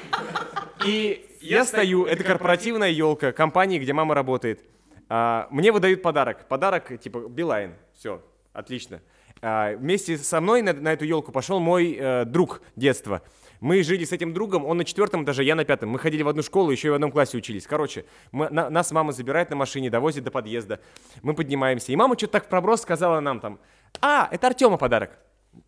И я стою, это корпоративная елка компании, где мама работает. А, мне выдают подарок. Подарок типа Билайн. Все, отлично. А, вместе со мной на, на эту елку пошел мой э, друг детства. Мы жили с этим другом, он на четвертом этаже, я на пятом. Мы ходили в одну школу, еще и в одном классе учились. Короче, мы- на- нас мама забирает на машине, довозит до подъезда. Мы поднимаемся. И мама что-то так в проброс сказала нам там, а, это Артема подарок.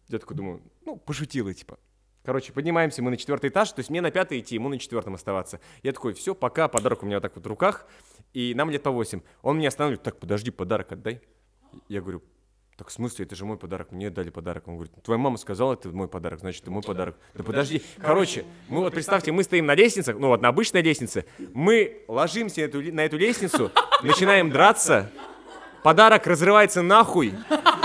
Я такой думаю, ну, пошутила, типа. Короче, поднимаемся мы на четвертый этаж, то есть мне на пятый идти, ему на четвертом оставаться. Я такой, все, пока, подарок у меня вот так вот в руках, и нам лет по восемь. Он меня останавливает, так, подожди, подарок отдай. Я говорю, так в смысле, это же мой подарок, мне дали подарок. Он говорит, твоя мама сказала, это мой подарок, значит, это мой подарок. Да подожди. Короче, мы вот представьте, мы стоим на лестницах, ну вот на обычной лестнице, мы ложимся на эту, на эту лестницу, начинаем драться, подарок разрывается нахуй,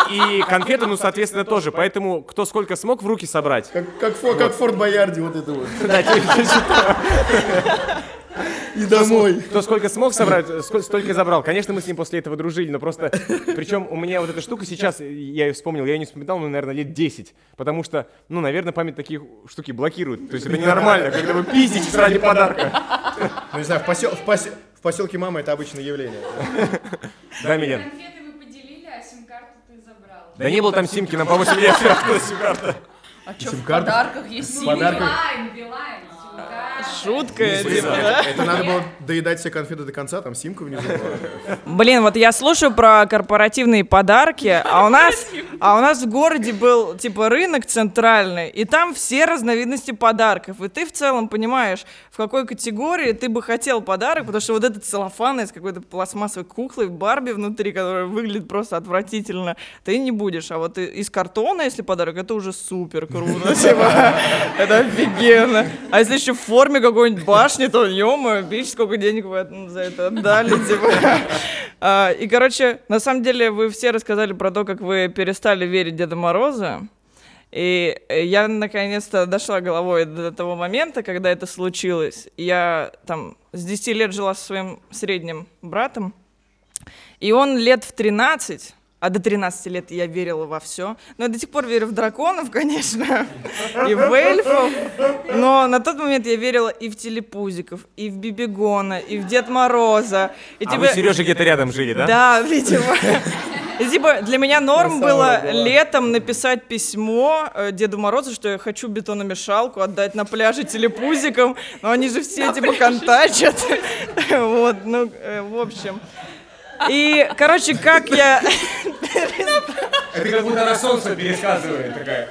и конфеты, ну, соответственно, тоже. Поэтому кто сколько смог в руки собрать. Как, как, фо- как в Форт Боярде вот это вот. Да, И домой. Кто сколько смог собрать, ск- столько и забрал. Конечно, мы с ним после этого дружили, но просто... Причем у меня вот эта штука сейчас, я ее вспомнил, я ее не вспоминал, ну, наверное, лет 10. Потому что, ну, наверное, память такие штуки блокирует. То есть это ненормально, когда вы пиздите ради подарка. Ну, не знаю, в, посел- в посе- в поселке мамы это обычное явление. Да, Милен? Конфеты вы поделили, а сим-карту ты забрал. Да не было там симки, нам по 8 лет. Сим-карта? А что, в подарках есть симка? Подарок. Билайн, Билайн, Шутка, типа, Это, да? это надо было доедать все конфеты до конца, там симка внизу была. Блин, вот я слушаю про корпоративные подарки, а у нас, а у нас в городе был типа рынок центральный, и там все разновидности подарков. И ты в целом понимаешь, в какой категории ты бы хотел подарок, потому что вот этот целлофан из какой-то пластмассовой куклы Барби внутри, которая выглядит просто отвратительно, ты не будешь. А вот из картона, если подарок, это уже супер круто. типа, Это офигенно. А если еще в форме какой-нибудь башни, то ё бич, сколько денег вы за это отдали, типа. А, И, короче, на самом деле вы все рассказали про то, как вы перестали верить Деда Мороза. И э, я наконец-то дошла головой до того момента, когда это случилось. Я там с 10 лет жила со своим средним братом, и он лет в 13, а до 13 лет я верила во все. Но я до сих пор верю в драконов, конечно, и в эльфов. Но на тот момент я верила и в телепузиков, и в Бибигона, и в Дед Мороза. И А типа- вы, Сережа, где-то рядом жили, да? да, видимо. И, Типа, для меня норм было летом написать письмо э, Деду Морозу, что я хочу бетономешалку отдать на пляже телепузикам, но они же все, типа, контачат. Вот, ну, э, в общем. И, короче, как я... Это как будто на солнце пересказывает такая.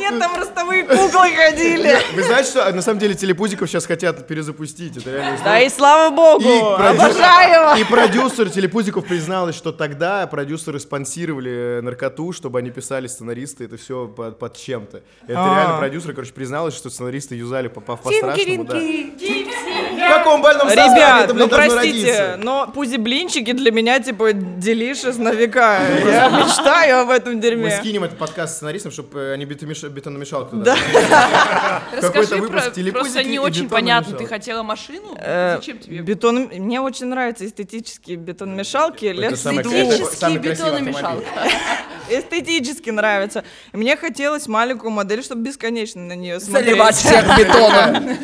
Нет, там ростовые куклы ходили. Вы знаете, что а, на самом деле телепузиков сейчас хотят перезапустить? Это реально Да и слава богу, обожаю и продюсер телепузиков призналась, что тогда продюсеры спонсировали э, наркоту, чтобы они писали сценаристы, это все под, чем-то. Это А. реально продюсер, короче, призналась, что сценаристы юзали по, по, по-страшному. В каком больном составе Ребят, ну простите, но пузи-блинчики для меня, типа, делишес на века. Я мечтаю об этом Мы дерьме. скинем этот подкаст сценаристам, чтобы они бетономеш- бетономешалку туда. Да. Какой-то Расскажи выпуск про... Просто не очень понятно. Ты хотела машину? Э, Зачем тебе? Бетон... Мне очень нравятся эстетические бетономешалки. красивый бетономешалка. Эстетически нравится. Мне хотелось маленькую модель, чтобы бесконечно на нее смотреть. Заливать всех бетоном.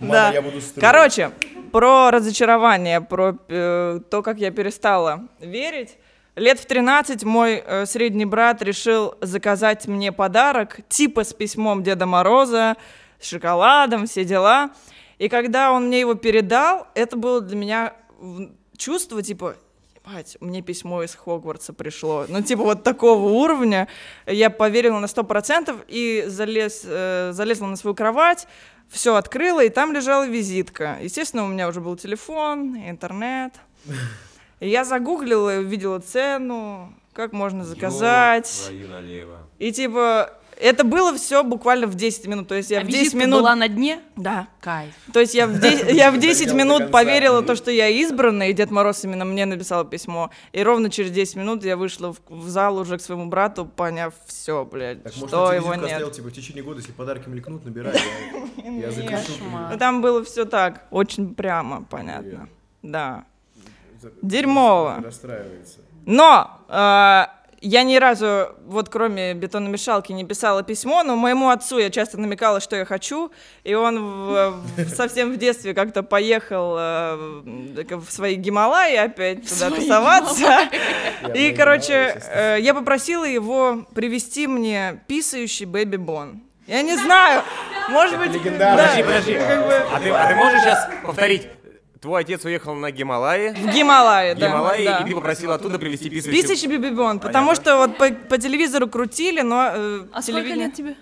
Да. Короче, про разочарование, про э, то, как я перестала верить. Лет в 13 мой э, средний брат решил заказать мне подарок, типа с письмом Деда Мороза, с шоколадом, все дела. И когда он мне его передал, это было для меня чувство, типа, ебать, мне письмо из Хогвартса пришло. Ну, типа, вот такого уровня. Я поверила на 100% и залез, э, залезла на свою кровать, все открыла, и там лежала визитка. Естественно, у меня уже был телефон, интернет. И я загуглила увидела цену, как можно заказать. И типа, это было все буквально в 10 минут. То есть я А в 10 визитка минут... была на дне? Да. Кайф. То есть я в, де- я в 10 Доел до минут поверила то, что я избранная, и Дед Мороз именно мне написал письмо. И ровно через 10 минут я вышла в, в зал уже к своему брату, поняв все, блядь, Так, может, что на его нет. оставил, типа, в течение года, если подарки мелькнут, набирай. Я, я запишу. Ну, там было все так, очень прямо, понятно. Да. Дерьмово. Расстраивается. Но э, я ни разу, вот кроме бетономешалки, не писала письмо, но моему отцу я часто намекала, что я хочу, и он в- в- совсем в детстве как-то поехал э, в свои Гималаи опять туда тусоваться. И, короче, э, я попросила его привезти мне писающий Бэби Бон. Я не знаю, может быть... легендарно. да, Подожди, подожди. А а ты можешь сейчас повторить? Твой отец уехал на Гималаи, В Гималаи, да. Гималаи, да. и ты попросил оттуда привезти писающий... Писающий бибибон, потому что вот по, по телевизору крутили, но э, А сколько телевидение- лет тебе?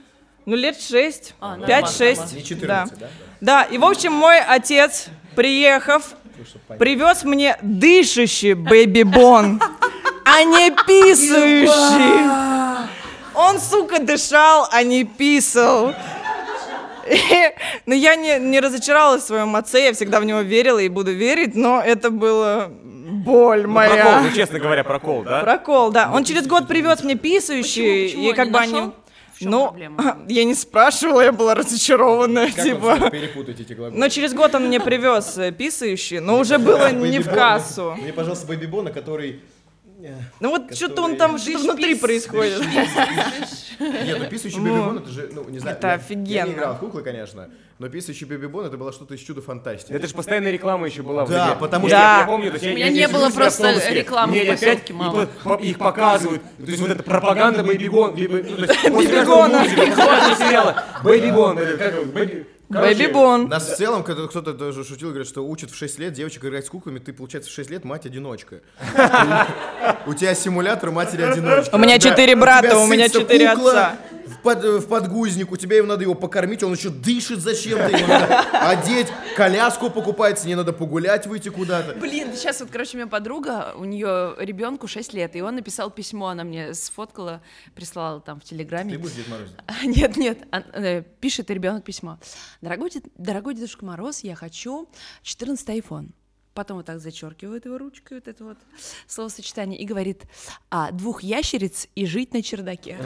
Ну, лет шесть, А, пять-шесть. Не 14, да? Да, и, в общем, мой отец, приехав, привез мне дышащий бэйби-бон, а не писающий. Он, сука, дышал, а не писал. Но я не, не разочаровалась в своем отце, я всегда в него верила и буду верить, но это было боль Прокол, моя. ну честно говоря, прокол, да? Прокол, да. Он через год привез мне писающий, Почему? Почему? и как Не бы они... ну, проблема? я не спрашивала, я была разочарована, Как типа. перепутать эти глаголы? Но через год он мне привез э, писающий, но уже было не в кассу. Мне, пожалуйста, Baby Born а, который... э, Ну вот что-то он там, что внутри происходит. Нет, ну писающий Ну, Baby Born, это же, ну, не знаю. это я- Я офигенно. не играл в куклы, конечно, но писающий Baby Born, это было что-то из чуда фантастики. Это же постоянная реклама еще была Да, потому что- Я помню, то есть У меня я не было просто рекламы в и мало. по- по- их показывают. То есть вот эта пропаганда Baby Born. Baby Born а. сериала. Бэйбигон. Короче, Бэйби-бон. Нас в целом, когда кто-то даже шутил, говорит, что учат в 6 лет девочек играть с куклами, ты, получается, в 6 лет мать-одиночка. У тебя симулятор матери-одиночки. У меня тебя- четыре у брата, тебя у меня сытся четыре кукла отца. В, под- в подгузник, у тебя его надо его покормить, он еще дышит зачем-то, его надо одеть, коляску покупать, с ней надо погулять, выйти куда-то. Блин, сейчас вот, короче, у меня подруга, у нее ребенку 6 лет, и он написал письмо, она мне сфоткала, прислала там в Телеграме. Ты будешь Дед Мороз? Нет, нет, он, э, пишет ребенок письмо. Дорогой, дорогой Дедушка Мороз, я хочу 14 iPhone. Потом вот так зачеркивает его ручкой, вот это вот словосочетание, и говорит, а, двух ящериц и жить на чердаке.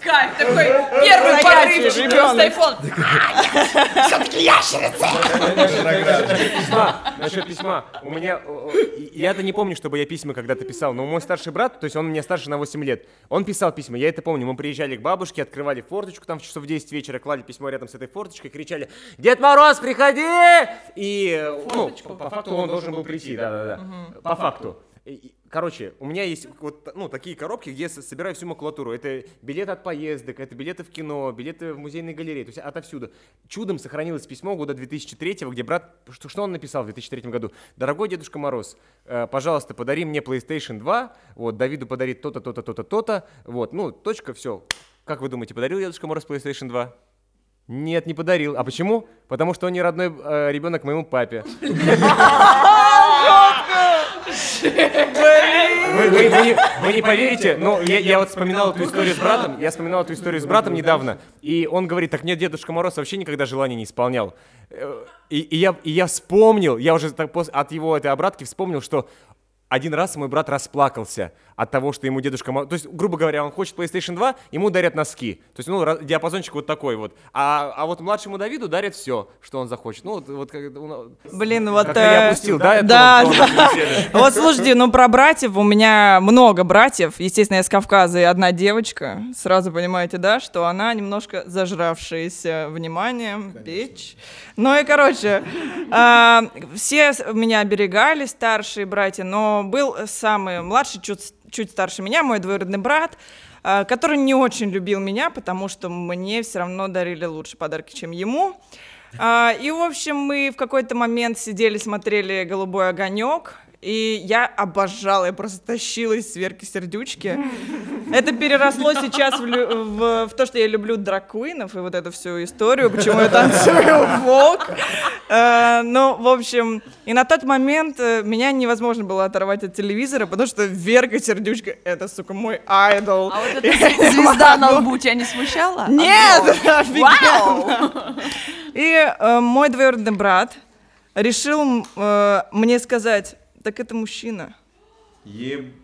Кайф, такой первый порыв, 14 ребенок. iPhone. письма, насчет письма. У меня, я-то не помню, чтобы я письма когда-то писал, но мой старший брат, то есть он меня старше на 8 лет, он писал письма, я это помню. Мы приезжали к бабушке, открывали форточку там в часов 10 вечера, клали письмо рядом с этой форточкой, кричали «Дед Мороз, приходи!» И, ну, по, по факту он должен был прийти, да-да-да, по факту. Короче, у меня есть вот ну, такие коробки, где я со- собираю всю макулатуру. Это билеты от поездок, это билеты в кино, билеты в музейные галереи, то есть отовсюду. Чудом сохранилось письмо года 2003, где брат, что, что он написал в 2003 году? «Дорогой Дедушка Мороз, э, пожалуйста, подари мне PlayStation 2, вот, Давиду подарит то-то, то-то, то-то, то-то, вот, ну, точка, все. Как вы думаете, подарил Дедушка Мороз PlayStation 2? Нет, не подарил. А почему? Потому что он не родной э, ребенок моему папе. Вы, вы- вы не, вы не поверите, но я, я вот вспоминал эту историю с братом, я вспоминал эту историю с братом недавно, и он говорит, так нет, Дедушка Мороз вообще никогда желаний не исполнял. Э, И, и я, и я вспомнил, я уже так от его этой обратки вспомнил, что один раз мой брат расплакался от того, что ему Дедушка. То есть, грубо говоря, он хочет PlayStation 2, ему дарят носки. То есть, ну, диапазончик вот такой вот. А, а вот младшему Давиду дарят все, что он захочет. Ну, вот, вот как... ну, Блин, вот... как-то я э, опустил, да, Да, да. Вот слушайте, ну про братьев у меня много братьев. Естественно, я с Кавказа и одна девочка. Сразу понимаете, да, что она немножко зажравшаяся вниманием, печь. Ну и, короче, а, все меня оберегали, старшие братья, но был самый младший, чуть, чуть старше меня, мой двоюродный брат, а, который не очень любил меня, потому что мне все равно дарили лучше подарки, чем ему. А, и, в общем, мы в какой-то момент сидели, смотрели «Голубой огонек», и я обожала, я просто тащилась с Верки Сердючки. Это переросло сейчас в, в- в то, что я люблю дракуинов и вот эту всю историю, почему я танцую вок. Э, Ну, в общем, и на тот момент э, меня невозможно было оторвать от телевизора, потому что Верка Сердючка — это, сука, мой айдол. А вот эта звезда на лбу тебя не смущала? Нет, Вау! И э, мой двоюродный брат решил э, мне сказать, так это мужчина. Еб...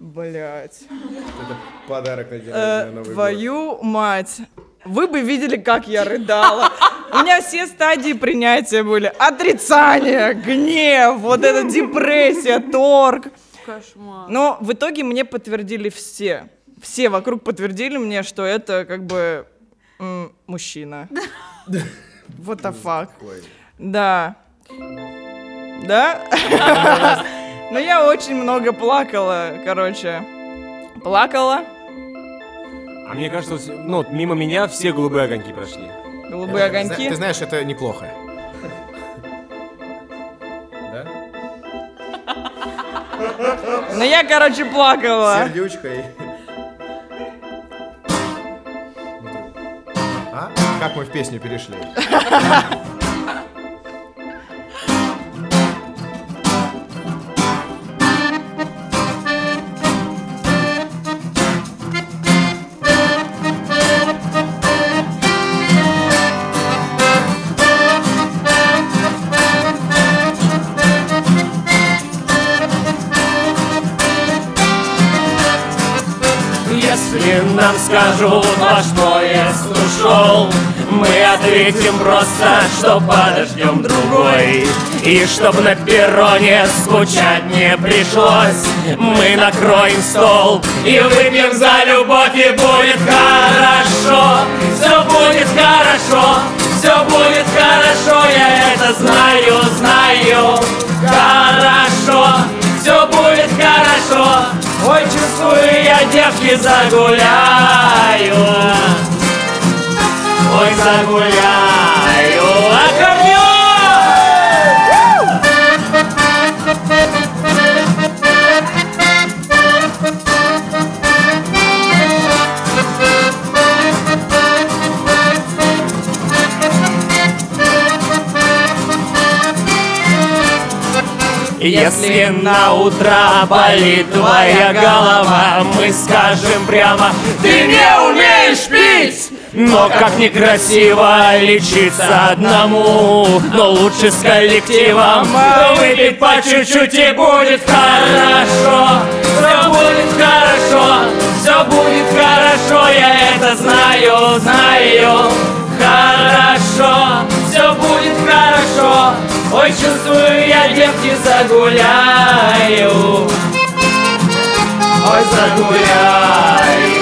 Блять. Это подарок на день Э, рождения, Новый год. твою мать. Вы бы видели, как я рыдала. У меня все стадии принятия были. Отрицание, гнев, вот эта депрессия, торг. Кошмар. Но в итоге мне подтвердили все. Все вокруг подтвердили мне, что это как бы м, мужчина. What the fuck. Да. Да? Но я очень много плакала, короче. Плакала. А мне кажется, ну, мимо меня все голубые огоньки прошли. Голубые огоньки. Ты знаешь, это неплохо. Да? Но я, короче, плакала. Сердючка и... А? Как мы в песню перешли? нам скажут, во что Иисус ушел, мы ответим просто, что подождем другой. И чтоб на перроне скучать не пришлось, мы накроем стол и выпьем за любовь, и будет хорошо. Все будет хорошо, все будет хорошо, я это знаю, знаю. Хорошо, все будет хорошо. Ой, чувствую, я девки загуляю. Ой, загуляю. Если на утро болит твоя голова, мы скажем прямо, ты не умеешь пить! Но как некрасиво лечиться одному, но лучше с коллективом. Выпить по чуть-чуть и будет хорошо, все будет хорошо, все будет хорошо, я это знаю, знаю, хорошо, все будет ой, чувствую я девки загуляю, ой, загуляю.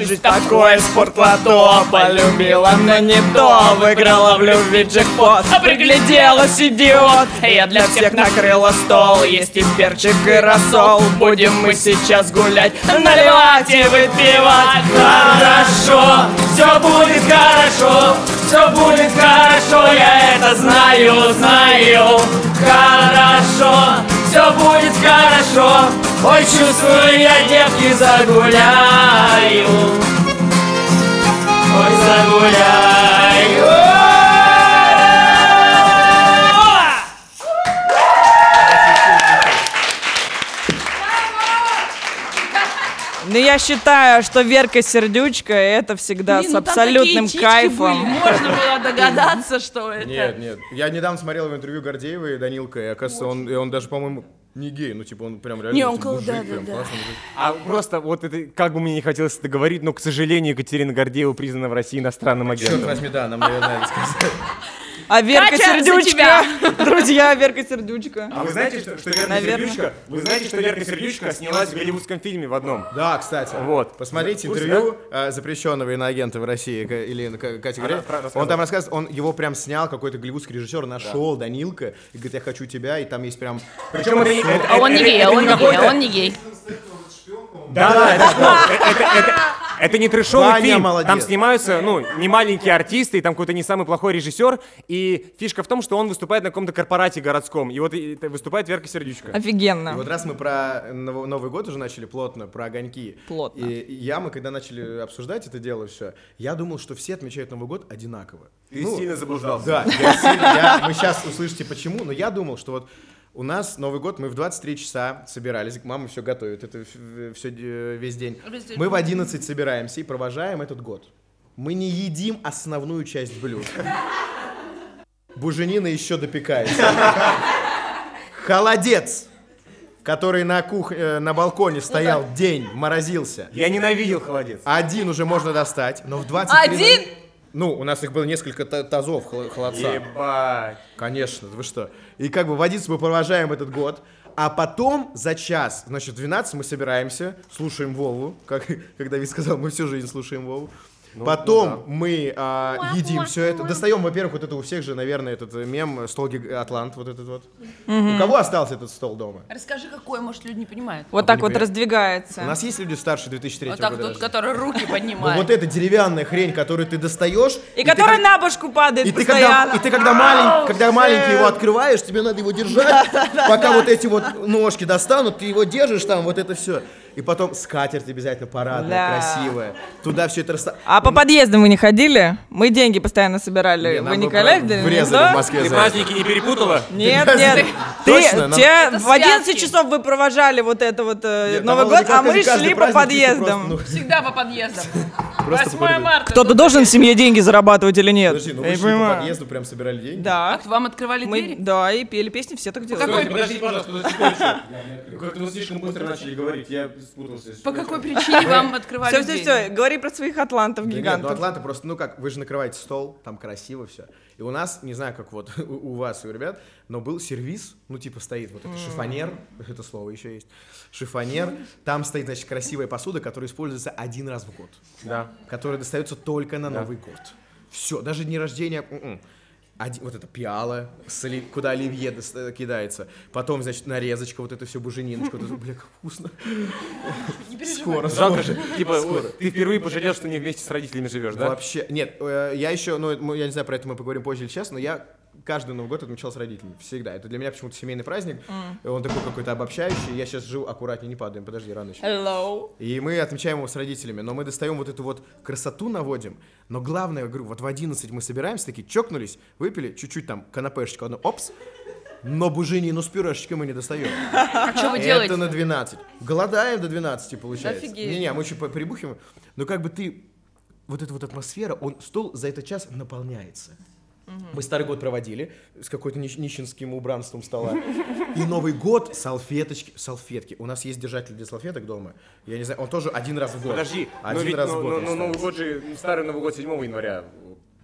Жизнь такое спортлото. Полюбила, но не то Выиграла в любви джекпот. А пригляделась, идиот. Я для всех накрыла стол. Есть и перчик, и рассол. Будем мы сейчас гулять Наливать и выпивать. Хорошо, все будет хорошо Все будет хорошо Я это знаю, знаю. Хорошо, все будет хорошо. Ой, чувствую я девки загуляю. Ой, загуляю Но я считаю, что Верка Сердючка это всегда Блин, с ну там абсолютным такие кайфом. были, Можно было догадаться, что это. Нет, нет. Я недавно смотрел его интервью Гордеева и Данилка, и оказывается, он, и он даже, по-моему, не гей, ну, типа, он прям реально Не, он типа, кол- мужик, да, да, прям да. классный мужик. А просто вот это, как бы мне не хотелось это говорить, но, к сожалению, Екатерина Гордеева признана в России иностранным Черт агентом. возьми, да, нам, наверное, надо сказать. А Верка Катя, Сердючка, друзья, Верка Сердючка. А вы знаете, что, что Верка Наверное. Сердючка, вы знаете, что Верка Сердючка снялась в голливудском фильме в одном? Да, кстати. Вот. Посмотрите интервью э, запрещенного иноагента в России, К- или К- Катя говорит. про- Он там рассказывает, он его прям снял, какой-то голливудский режиссер, нашел Данилка, и говорит, я хочу тебя, и там есть прям... Причем это, это- А он не гей, это он не гей, какой-то- он не гей. Да, да, это, ну, это, это- это не трешовый Ваня фильм. молодец. Там снимаются, ну, не маленькие артисты, и там какой-то не самый плохой режиссер. И фишка в том, что он выступает на каком-то корпорате городском. И вот и- выступает Верка Сердючка. И Офигенно. вот раз мы про Ново- Новый год уже начали плотно, про огоньки. Плотно. И я, мы когда начали обсуждать это дело все, я думал, что все отмечают Новый год одинаково. Ты сильно заблуждался. Да, я сильно- я- мы сейчас услышите почему, но я думал, что вот у нас Новый год, мы в 23 часа собирались, мама все готовит, это все весь день. Весь день. Мы в 11 собираемся и провожаем этот год. Мы не едим основную часть блюд. Буженина еще допекается. Холодец, который на кух... э, на балконе стоял день, морозился. Я ненавидел холодец. Один уже можно достать, но в 23... Один? Ну, у нас их было несколько та- тазов хол- холодца. Ебать. Конечно, вы что? И как бы водицу мы провожаем этот год, а потом за час, значит, в 12 мы собираемся, слушаем Вову, как, как Давид сказал, мы всю жизнь слушаем Вову. Потом мы а, едим все это. Достаем, во-первых, вот это у всех же, наверное, этот э, мем, стол гиг- Атлант, вот этот вот. У кого остался этот стол дома? Расскажи, какой, может, люди не понимают. Вот так не вот понимаете? раздвигается. У нас есть люди старше 2003 Вот так года тот, который руки Ну, поднимает. вот эта деревянная хрень, которую ты достаешь. И как- на башку падает И ты, когда, и ты когда, малень- когда маленький его открываешь, тебе надо его держать, пока вот эти вот ножки достанут, ты его держишь там, вот это все. И потом скатерть обязательно парадная, Да. красивая. Туда все это расставить. А по подъездам вы не ходили? Мы деньги постоянно собирали. Не, вы не прям врезали в Москве Ты за праздники не перепутала? Нет, Ты- нет. Ты, Точно, нам- те Это в 11 святки. часов вы провожали вот это вот э, Нет, Новый год, а мы шли по подъездам. просто, ну, Всегда по подъездам. просто 8 по подъездам. марта. Кто-то должен в семье деньги зарабатывать или нет? Подожди, ну вы шли по подъезду, прям собирали деньги? Да. А вам открывали двери? да, и пели песни, все так делают. какой- Подождите, пожалуйста. Как-то вы слишком быстро начали говорить, я спутался. По какой причине вам открывали Все, все, все, говори про своих атлантов нет, ну гигантов. Атланта просто, ну как, вы же накрываете стол, там красиво все. И у нас, не знаю, как вот у, у вас и у ребят, но был сервис, ну типа стоит вот это шифонер, это слово еще есть, шифонер, там стоит, значит, красивая посуда, которая используется один раз в год, Да. которая достается только на Новый год. Все, даже дни рождения, м-м. Один- вот это пиала, с оли- куда оливье кидается. Потом, значит, нарезочка, вот это все бужениночка. Вот это, бля, как вкусно. Скоро, Жалко скоро. же, типа, ты впервые пожалел, что не вместе с родителями живешь, да? Вообще, нет, э, я еще, ну, я не знаю, про это мы поговорим позже или сейчас, но я каждый Новый год отмечал с родителями, всегда. Это для меня почему-то семейный праздник, и он такой какой-то обобщающий, я сейчас живу аккуратнее, не падаем, подожди, рано еще. Hello. И мы отмечаем его с родителями, но мы достаем вот эту вот красоту наводим, но главное, я говорю, вот в 11 мы собираемся, такие чокнулись, выпили, чуть-чуть там канапешечку, одну, опс, но буженину с пюрешечкой мы не достаем. А что вы Это делаете? на 12. Голодаем до 12, получается. Офигеть. Не-не, мы еще прибухиваем. Но как бы ты... Вот эта вот атмосфера, он стол за этот час наполняется. Мы Старый год проводили с какой-то нищ- нищенским убранством стола. И Новый год салфеточки, салфетки. У нас есть держатель для салфеток дома. Я не знаю, он тоже один раз в год. Подожди, но один ведь раз в ну, год. ну, он ну, Новый год же, старый Новый год 7 января.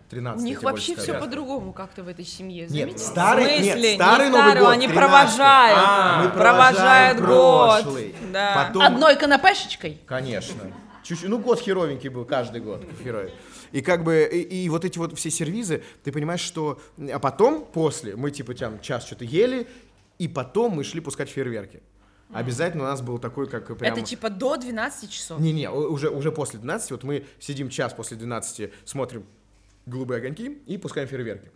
13 У них вообще все по-другому как-то в этой семье. Нет, заметили? старый, В смысле? нет, старый Не Новый старый, год, они 13-й. провожают. А, мы Провожают год. прошлый. Да. Потом Одной канапешечкой? Конечно. Чуть-чуть, ну год херовенький был, каждый год херовый. И как бы, и, и вот эти вот все сервизы, ты понимаешь, что... А потом, после, мы типа там час что-то ели, и потом мы шли пускать фейерверки. Обязательно у нас был такой, как прям... Это типа до 12 часов. Не-не, уже, уже после 12, вот мы сидим час после 12, смотрим голубые огоньки и пускаем фейерверки.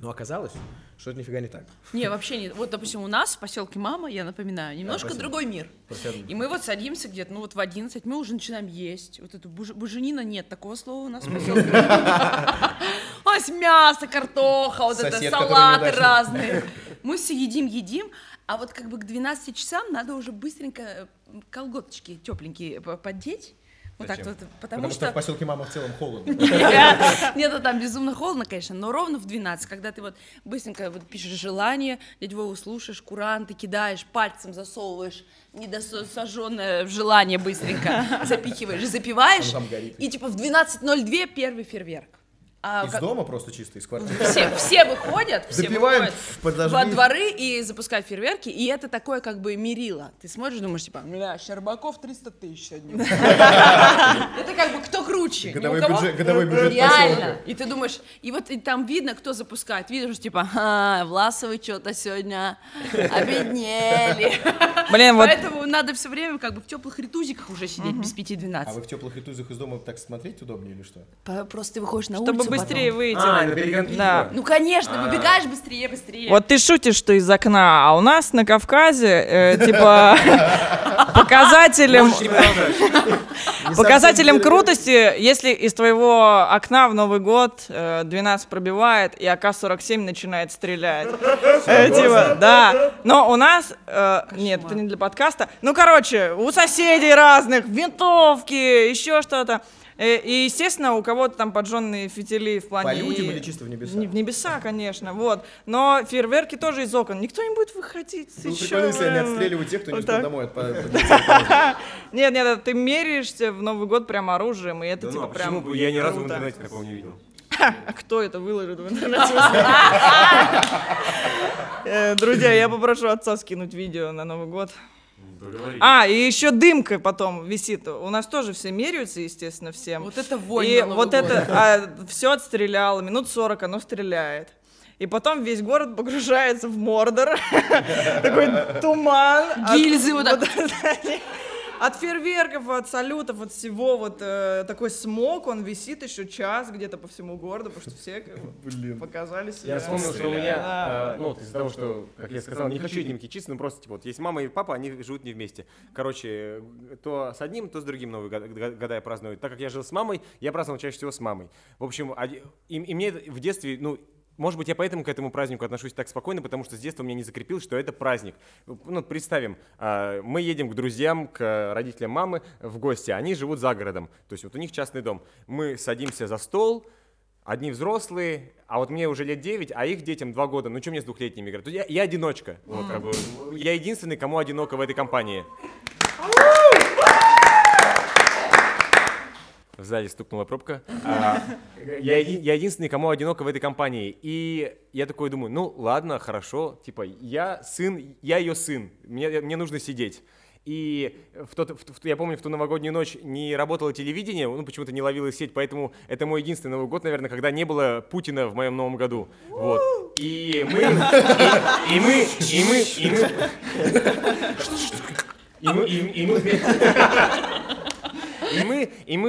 Но оказалось, что это нифига не так. Не, вообще нет. Вот, допустим, у нас в поселке Мама, я напоминаю, немножко спасибо. другой мир. Спасибо. И мы вот садимся где-то, ну вот в 11, мы уже начинаем есть. Вот эту буж- буженина нет, такого слова у нас в поселке. У нас мясо, картоха, вот это салаты разные. Мы все едим, едим, а вот как бы к 12 часам надо уже быстренько э, колготочки тепленькие поддеть. Вот так вот, потому, Потому что что... в поселке мама в целом холодно. Нет, ну там безумно холодно, конечно, но ровно в 12, когда ты вот быстренько вот пишешь желание, дядь Вову слушаешь, куранты кидаешь, пальцем засовываешь, недосожженное желание быстренько запихиваешь, запиваешь, и типа в 12.02 первый фейерверк. А Из как- дома просто чисто, из квартиры. все, все выходят, все Запиваем, выходят во дворы и запускают фейерверки, и это такое как бы мерило. Ты смотришь, думаешь, типа, бля, Щербаков 300 тысяч сегодня. Это как бы кто круче. Годовой бюджет- Реально. И ты думаешь, и вот там видно, кто запускает. Видишь, типа, «А, Власовы что-то сегодня обеднели. Блин, вот Поэтому надо все время как бы в теплых ритузиках уже сидеть без 5-12. А вы в теплых ритузах из дома так смотреть удобнее или что? Просто ты выходишь на улицу быстрее потом. выйти. А, на перегонки. Да. Ну, конечно, выбегаешь быстрее, быстрее. Вот ты шутишь, что из окна, а у нас на Кавказе, э, типа, показателем, показателем крутости, если из твоего окна в Новый год э, 12 пробивает и АК-47 начинает стрелять. Э, Типа, да. Но у нас, э, нет, это не для подкаста. Ну, короче, у соседей разных, винтовки, еще что-то. Э, И, естественно, у кого-то там поджженные фитили в плане... По людям или чисто в небеса? Не в небеса, конечно, вот. Но фейерверки тоже из окон. Никто не будет выходить. Ну, прикольно, если они отстреливают тех, кто не успел домой. Нет, нет, ты меряешься в Новый год прям оружием, и это ну, типа а прям почему бы? Я ни разу в интернете такого не видел. А кто это выложит в интернете? Э, Друзья, я попрошу отца скинуть видео на Новый год. А, и еще дымка потом висит. У нас тоже все меряются, естественно, всем. Вот это вонь И вот год. это все отстреляло, минут 40 оно стреляет. И потом весь город погружается в Мордор. Такой туман. Гильзы вот так. От фейерверков, от салютов, от всего вот э, такой смог, он висит еще час где-то по всему городу, потому что все как бы, показали себя. Я вспомнил, что у меня, Да. э, ну, из-за того, что, как я сказал, не хочу этим кичиться, но просто, типа, вот есть мама и папа, они живут не вместе. Короче, то с одним, то с другим Новый год, года я праздную. Так как я жил с мамой, я праздновал чаще всего с мамой. В общем, и, и мне в детстве, ну, может быть, я поэтому к этому празднику отношусь так спокойно, потому что с детства мне не закрепил, что это праздник. Ну, представим, а, мы едем к друзьям, к родителям мамы в гости, они живут за городом, то есть вот у них частный дом. Мы садимся за стол, Одни взрослые, а вот мне уже лет 9, а их детям 2 года. Ну что мне с двухлетними играть? Я, я одиночка. Вот, как бы, я единственный, кому одиноко в этой компании. Зале стукнула пробка. А, я, я единственный, кому одиноко в этой компании. И я такой думаю, ну ладно, хорошо. Типа, я сын, я ее сын. Мне, мне нужно сидеть. И в тот, в- в- я помню, в ту новогоднюю ночь не работало телевидение, ну почему-то не ловила сеть, поэтому это мой единственный Новый год, наверное, когда не было Путина в моем Новом году. Вот. И мы, и, и мы, и мы, и мы, и мы, и, и мы вместе- и мы, и мы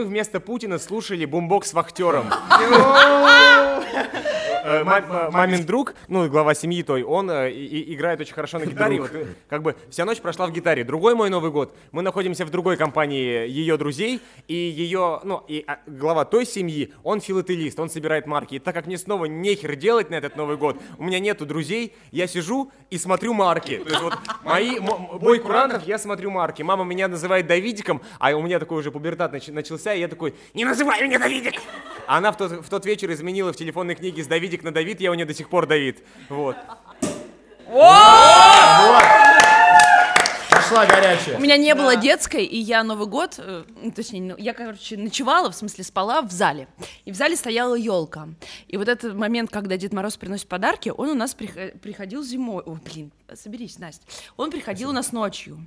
вместо Путина слушали бумбокс с вахтером. Э, ма- ма- Мамин друг, ну, глава семьи той, он э, играет очень хорошо на гитаре. Вот, э, как бы вся ночь прошла в гитаре. Другой мой Новый год, мы находимся в другой компании ее друзей, и ее, ну, и а, глава той семьи, он филателист, он собирает марки. И так как мне снова нехер делать на этот Новый год, у меня нету друзей, я сижу и смотрю марки. То есть вот мои, бой курантов, я смотрю марки. Мама меня называет Давидиком, а у меня такой уже пубертат нач- начался, и я такой, не называй меня Давидик! Она в тот, в тот вечер изменила в телефонной книге с Давидик на Давид, я у нее до сих пор Давид. Вот. Пошла горячая. У меня не было детской, и я Новый год, э, ну, точнее, ну, я, короче, ночевала, в смысле спала в зале. И в зале стояла елка. И вот этот момент, когда Дед Мороз приносит подарки, он у нас прих- приходил зимой. Ой, блин, соберись, Настя. Он приходил у нас ночью.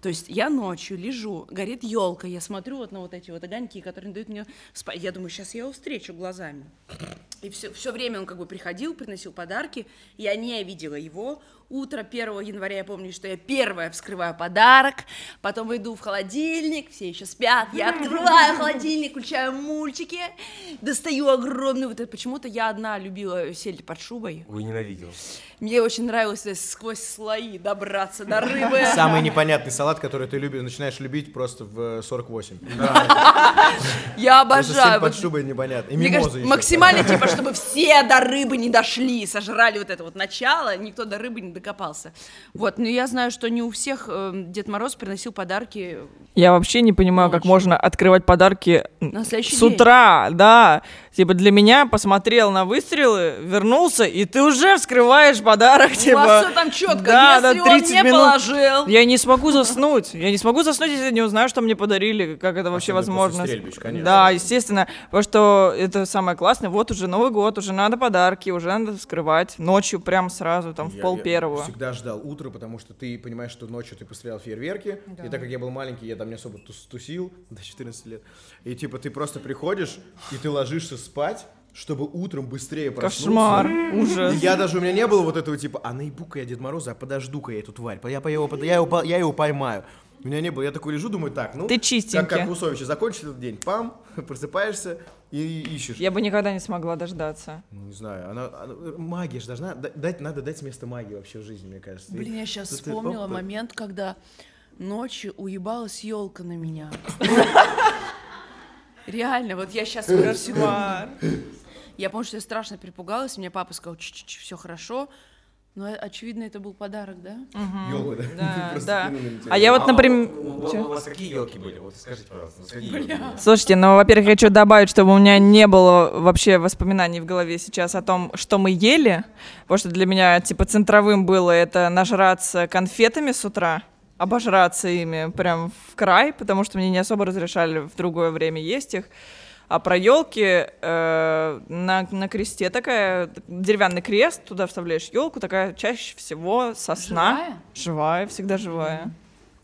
То есть я ночью лежу, горит елка, я смотрю вот на вот эти вот огоньки, которые не дают мне спать. Я думаю, сейчас я его встречу глазами. И все, все время он как бы приходил, приносил подарки. Я не видела его. Утро 1 января я помню, что я первая вскрываю подарок, потом иду в холодильник, все еще спят, я открываю холодильник, включаю мультики, достаю огромный вот это. Почему-то я одна любила сельдь под шубой. Ой, ненавидел. Мне очень нравилось э, сквозь слои добраться до рыбы. Самый непонятный салат, который ты любишь, начинаешь любить просто в э, 48. Я Просто обожаю. под шубой непонятно. И еще. максимально, типа, чтобы все до рыбы не дошли, сожрали вот это вот начало, никто до рыбы не докопался. Вот, но я знаю, что не у всех э, Дед Мороз приносил подарки Я вообще не понимаю, как Ночью. можно открывать подарки на следующий с день. утра, да. Типа для меня посмотрел на выстрелы, вернулся, и ты уже вскрываешь подарок, У типа. вас все там четко, да, если да, он 30 не минут. положил. Я не смогу заснуть. Я не смогу заснуть, если не узнаю, что мне подарили. Как это вообще Особенно возможно? Да, естественно. Потому что это самое классное. Вот уже Новый год, уже надо подарки, уже надо вскрывать. Ночью прям сразу, там, в пол я первого. Всегда ждал утра, потому что ты понимаешь, что ночью ты пострелял фейерверки. И так как я был маленький, я там не особо тус- тусил до 14 лет. И типа ты просто приходишь, и ты ложишься спать, чтобы утром быстрее проснуться. Кошмар, И ужас. я даже, у меня не было вот этого типа, а наебу-ка я Дед Мороза, а подожду-ка я эту тварь, я, по- его, я, его, я его поймаю. У меня не было, я такой лежу, думаю, так, ну, Ты как, чистенький. как Усовича, закончили этот день, пам, просыпаешься и ищешь. Я бы никогда не смогла дождаться. Ну, не знаю, она, она- магия же должна, да- дать, надо дать место магии вообще в жизни, мне кажется. Блин, я сейчас Ты- ты- вспомнила опа. момент, когда ночью уебалась елка на меня. Реально, вот я сейчас всего. Я помню, что я страшно перепугалась, мне папа сказал, все хорошо. Но, очевидно, это был подарок, да? Ёлка, да? А я вот, например... У, Чё? у вас какие елки были? Вот скажите, пожалуйста, у вас какие елки были? Слушайте, ну, во-первых, хочу добавить, чтобы у меня не было вообще воспоминаний в голове сейчас о том, что мы ели, потому что для меня, типа, центровым было это нажраться конфетами с утра, обожраться ими прям в край, потому что мне не особо разрешали в другое время есть их. А про елки на, на кресте такая деревянный крест, туда вставляешь елку, такая чаще всего сосна. Живая? Живая, всегда живая.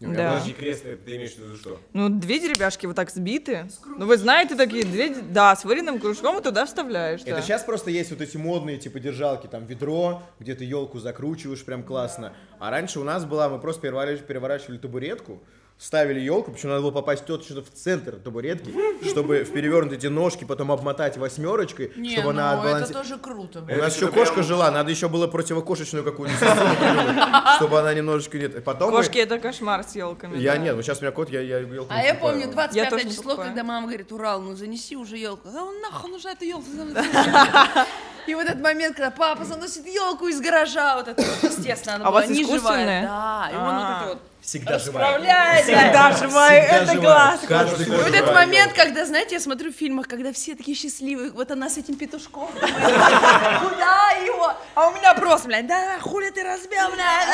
А Да. Подожди, крест, э, ты имеешь в виду что? Ну, две деревяшки вот так сбиты. Ну, вы знаете, такие две, да, с вареным кружком и туда вставляешь, да. Это сейчас просто есть вот эти модные типа держалки, там ведро, где ты елку закручиваешь, прям классно. А раньше у нас была, мы просто переворачивали, переворачивали табуретку, ставили елку, причем надо было попасть точно в центр табуретки, чтобы в перевернутые ножки потом обмотать восьмерочкой, Не, чтобы она ну это тоже круто. У нас еще кошка жила, надо еще было противокошечную какую-нибудь систему придумать, чтобы она немножечко нет. Потом мы- Кошки это кошмар с елками. Я нет, вот сейчас у меня кот, я, я елку А не я покупаю. помню 25 Я тоже не число, покупаю. когда мама говорит, Урал, ну занеси уже елку. А он нахуй нужна эта елка? И вот этот момент, когда папа заносит елку из гаража, вот это вот, естественно, она А у была вас не искусственная? живая. Да, и он вот А. это вот Всегда живая. Всегда живая, это живая. класс. Каждый И год вот этот момент, когда, знаете, я смотрю в фильмах, когда все такие счастливые, вот она с этим петушком, куда его? А у меня просто, блядь, да, хули ты разбил, блядь.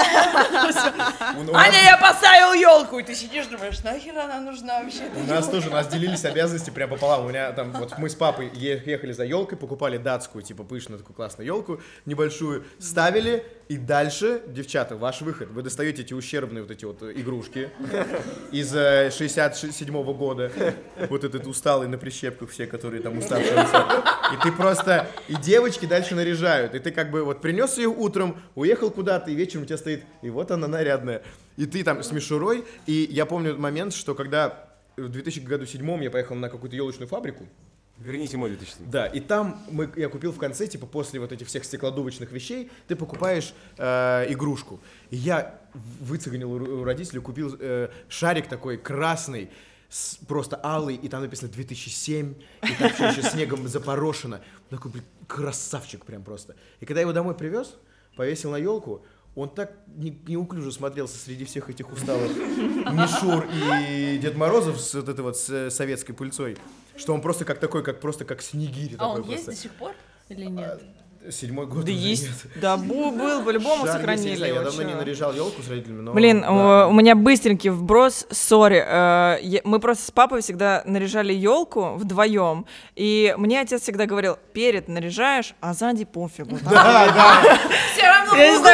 Аня, я поставил елку, и ты сидишь, думаешь, нахер она нужна вообще? У нас тоже, у нас делились обязанности прям пополам. У меня там, вот мы с папой ехали за елкой, покупали датскую, типа пышную такую классную елку, небольшую, ставили, и дальше, девчата, ваш выход. Вы достаете эти ущербные вот эти вот э, игрушки из э, 67 года. Вот этот усталый на прищепках все, которые там уставшие. И ты просто, и девочки дальше наряжают. И ты как бы вот принес ее утром, уехал куда-то, и вечером у тебя стоит, и вот она нарядная. И ты там с мишурой. И я помню момент, что когда в 2007 я поехал на какую-то елочную фабрику, Верните мой 2000. да, и там мы, я купил в конце, типа, после вот этих всех стеклодувочных вещей, ты покупаешь э, игрушку. И я выцегонил у, у родителей, купил э, шарик такой красный, с- просто алый, и там написано 2007, и там все еще снегом запорошено. Такой, блин, красавчик прям просто. И когда я его домой привез, повесил на елку, он так не- неуклюже смотрелся среди всех этих усталых Мишур и Дед Морозов с вот этой вот с советской пыльцой, что он просто как такой, как просто как снегирь А такой он есть просто. до сих пор или нет? Седьмой год Да есть, нет. да, бу- был, по-любому есть, я сохранили Я его. давно не наряжал елку с родителями, но... Блин, да. у, у меня быстренький вброс, сори. э, я- мы просто с папой всегда наряжали елку вдвоем, и мне отец всегда говорил: перед наряжаешь, а сзади пофигу. Да, да. Все равно Я в углу.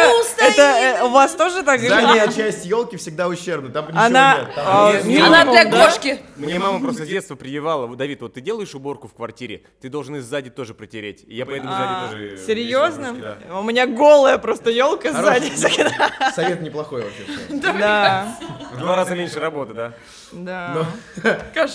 Это э, у вас тоже так или Задняя нет? часть елки всегда ущербна, там ничего Она- нет. там а, есть- нет. Она для да? кошки. Мне мама просто с детства прививала, вот, Давид, вот ты делаешь уборку в квартире, ты должен и сзади тоже протереть. И я поэтому А, сзади тоже... Серьезно? У меня голая просто елка сзади. Совет неплохой вообще. всё. Да, В два раза меньше работы, да? да.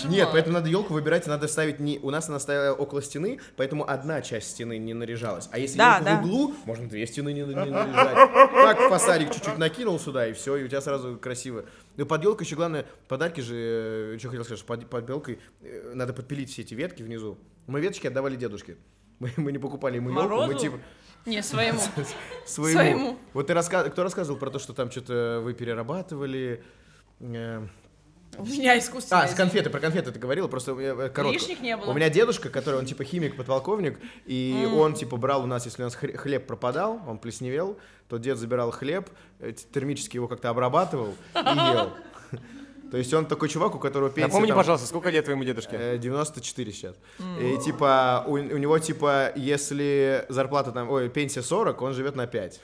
Нет, поэтому надо елку выбирать, надо ставить не... У нас она стояла около стены, поэтому одна часть стены не наряжалась. А если Да, да. в углу, можно две стены не, не наряжать. Так фасадик чуть-чуть накинул сюда, и все, и у тебя сразу красиво. Ну, под елкой еще главное, подарки же, что хотел сказать, что под, под елкой э, надо подпилить все эти ветки внизу. Мы веточки отдавали дедушке. Мы, мы не покупали ему елку, мы типа Не, своему. своему. Своему. Вот ты раска... кто рассказывал про то, что там что-то вы перерабатывали? Э, У меня искусственное. А, с конфеты, про конфеты ты говорила, просто э, коротко. Лишних не было. У меня дедушка, который, он типа химик, подполковник, и он типа брал у нас, если у нас хле- хлеб пропадал, он плесневел, то дед забирал хлеб, э, термически его как-то обрабатывал и ел. То есть он такой чувак, у которого пенсия Напомни, там, пожалуйста, сколько лет твоему дедушке? э, 94 сейчас. И типа у, у него типа, если зарплата там, ой, пенсия 40, он живет на 5.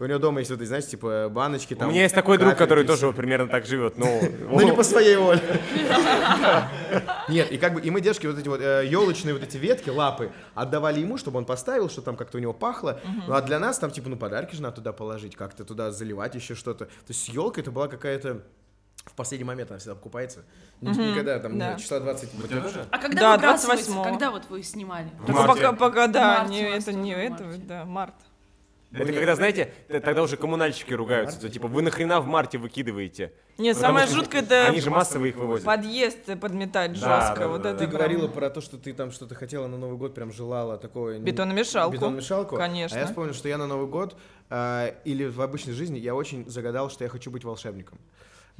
У него дома есть вот, эти, знаете, типа баночки У там. меня есть такой друг, который тоже вот примерно так живет. Ну, Ну не по своей воле. Нет, и как бы и мы дедушке вот эти вот елочные вот эти ветки, лапы отдавали ему, чтобы он поставил, что там как-то у него пахло. Ну а для нас там типа ну подарки же надо туда положить, как-то туда заливать еще что-то. То есть елка это была какая-то в последний момент она всегда покупается. Ни- Никогда там да. числа 20. А когда Да, выбрасываете? 28-го. Когда вот вы снимали? Только марте. пока, пока, да, марте не, у вас это не в это, марте. да, март. Это когда, знаете, т- тогда уже коммунальщики ругаются. то Типа, вы нахрена в марте выкидываете? Нет, Потому самое что жуткое это Они же массово их вывозят. подъезд подметать Да, жестко. да, вот да, это Ты прям- говорила про то, что ты там что-то хотела на Новый год, прям желала такое... не- Бетономешалку. Бетономешалку? Конечно. А я вспомнил, что я на Новый год а, или в обычной жизни я очень загадал, что я хочу быть волшебником.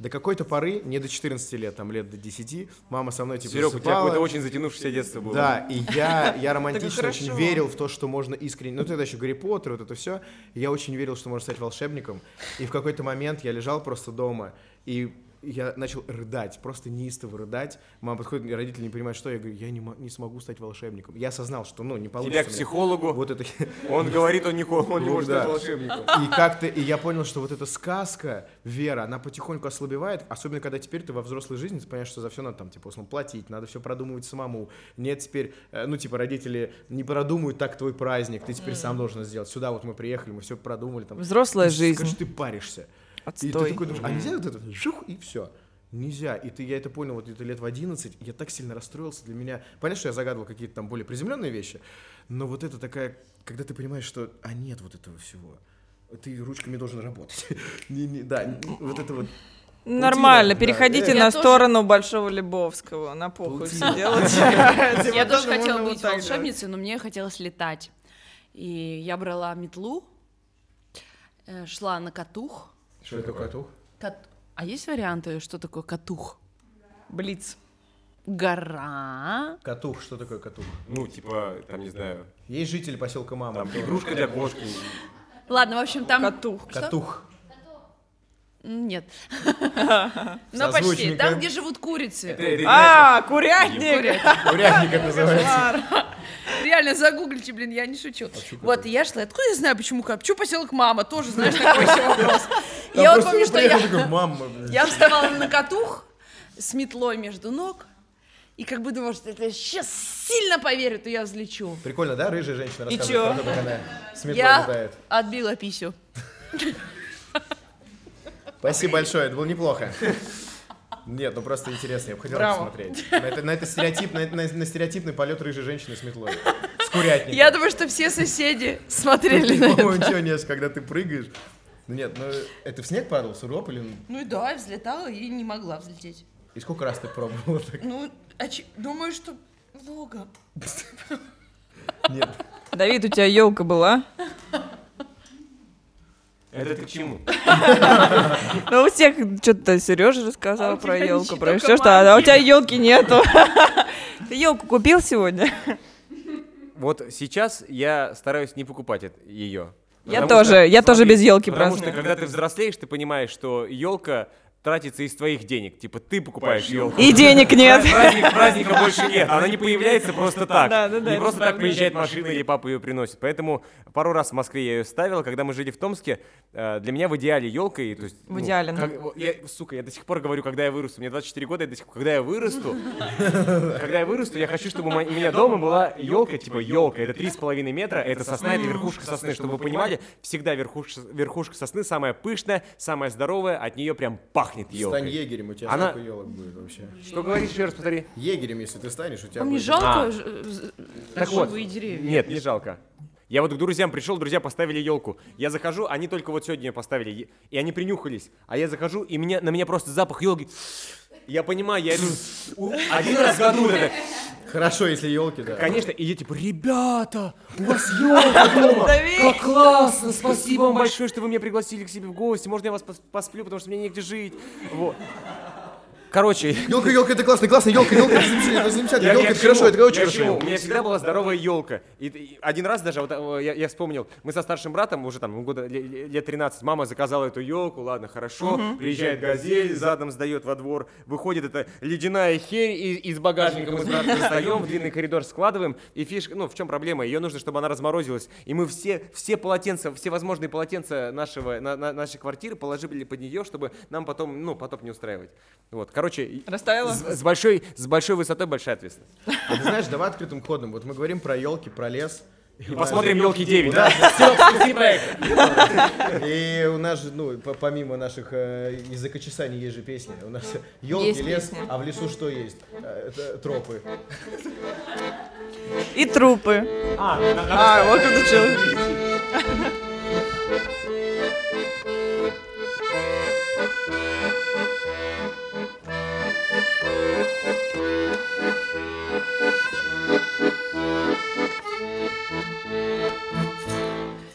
До какой-то поры, не до 14 лет, там лет до 10, мама со мной типа Серег, у тебя какое-то очень затянувшееся детство было. Да, и я, я романтично очень верил в то, что можно искренне... Ну, тогда еще Гарри Поттер, вот это все. Я очень верил, что можно стать волшебником. И в какой-то момент я лежал просто дома, и я начал рыдать, просто неистово рыдать. Мама подходит, родители не понимают, что. Я говорю, я не, не смогу стать волшебником. Я осознал, что, ну, не получится. Тебя к психологу, Вот это... он говорит, он не, он не Ну может да. стать волшебником. И как-то, и я понял, что вот эта сказка, вера, она потихоньку ослабевает, особенно когда теперь ты во взрослой жизни, ты понимаешь, что за все надо там, типа, условно, платить, надо все продумывать самому. Нет, теперь, э, ну, типа, родители не продумают так твой праздник, ты теперь сам должен сделать. Сюда вот мы приехали, мы все продумали. Там, Взрослая И, жизнь. Скажи, ты паришься. И ты Отстой. такой думаешь, а нельзя вот это, жух, и все. Нельзя. И ты, я это понял вот где-то лет в 11, я так сильно расстроился для меня. Понятно, что я загадывал какие-то там более приземленные вещи, но вот это такая, когда ты понимаешь, что, а нет вот этого всего. Ты ручками должен работать. Не- не- Да, вот это вот. Нормально, да. переходите Я на тоже- сторону Большого Лебовского, на похуй Паутина. все делать. Я тоже хотела быть волшебницей, но мне хотелось летать. И я брала метлу, э, шла на катух. Что это такое? тух? Кат- А есть варианты, что такое катух? Блиц. Гора. Катух, что такое катух? Ну, типа, там, не знаю, Есть жители поселка Мама. там игрушка для кошки. Ладно, в общем, там... Катух. Что? Катух. Нет. Но почти. Созвучненько. Там, где живут курицы. А, курятник! Урядник это называется. Реально, загуглите, блин, я не шучу. Вот, и я шла. Откуда я знаю, почему Копчу поселок мама? Тоже, знаешь, такой еще вопрос. Я вот помню, что я... такой, Мама, блин». Я вставала на катух с метлой между ног, и как бы думала, что это сейчас сильно поверю, то я взлечу. Прикольно, да, рыжая женщина И рассказывает чё? как она с метлой Я летает. отбила писю. Спасибо большое, это было неплохо. Нет, ну просто интересно, я бы хотел Браво. посмотреть. На это, на это стереотип, на, на- на стереотипный полет рыжей женщины с метлой. С курятником. Я думаю, что все соседи смотрели на По-моему, это. ничего нет, когда ты прыгаешь. Ну нет, ну это в снег падал, суроп или... Ну и да, я взлетала и не могла взлететь. И сколько раз ты пробовала так? Ну, думаю, что много. Нет. Давид, у тебя елка была? Это ты к чему? Ну, у всех что-то Сережа рассказал А про елку, про еще что, а у манки. тебя елки нету. Ты елку купил сегодня? Вот сейчас я стараюсь не покупать ее. Я тоже, я тоже без елки Потому что когда ты взрослеешь, ты понимаешь, что елка тратится из твоих денег. Типа ты покупаешь елку. И денег нет. Праздник, праздника больше нет. Она не появляется просто так. Да, да, да, не просто так приезжает машина или папа ее приносит. Поэтому пару раз в Москве я ее ставил. Когда мы жили в Томске, э, для меня в идеале елкой. То есть, В ну, идеале, как- я, сука, я до сих пор говорю, когда я вырасту. Мне 24 года, я до сих пор, когда я вырасту, когда я вырасту, я хочу, чтобы у меня дома была елка, типа елка. Это 3,5 метра, это сосна, это верхушка сосны. Чтобы вы понимали, всегда верхушка, верхушка сосны самая пышная, самая здоровая, от нее прям пахнет Стань елкой. егерем, у тебя Она- сколько елок будет вообще? Что говоришь, еще раз повтори? Егерем, если ты станешь, у тебя мне будет... жалко А. ж- з- Так вот, деревья. нет, не жалко. Я вот к друзьям пришел, друзья поставили елку. Я захожу, они только вот сегодня ее поставили, и они принюхались. А я захожу, и меня, на меня просто запах елки. Я понимаю, я иду один раз в году это. Хорошо, если елки, да. Конечно, и я типа, ребята, у вас елка дома, как классно, спасибо вам большое, что вы меня пригласили к себе в гости, можно я вас пос- посплю, потому что мне негде жить. Вот. Короче, Елка, елка, это классно, классно, елка, елка, это замечательно, это замечательно, елка, это хорошо, это очень хорошо. У меня всегда была здоровая елка. И, и один раз даже, вот, э, я, я вспомнил, мы со старшим братом, уже там года ле- ле- лет 13, мама заказала эту елку, ладно, хорошо, приезжает газель, задом сдает во двор, выходит эта ледяная херь из, из багажника, мы с братом достаем, в длинный коридор складываем, и фишка, ну, в чем проблема? Ее нужно, чтобы она разморозилась, и мы все, все полотенца, все возможные полотенца нашего, на- на- нашей квартиры положили под нее, чтобы нам потом, ну, потоп не устраивать. Вот, короче, и- Растаяла? с, с большой, с большой высотой большая ответственность. Ты знаешь, давай открытым ходом. Вот мы говорим про елки, про лес. И посмотрим елки 9, да? И у нас же, ну, по- помимо наших э, языкочесаний есть же песни. У нас елки, лес, а в лесу что есть? Э, тропы. И трупы. А, вот это что.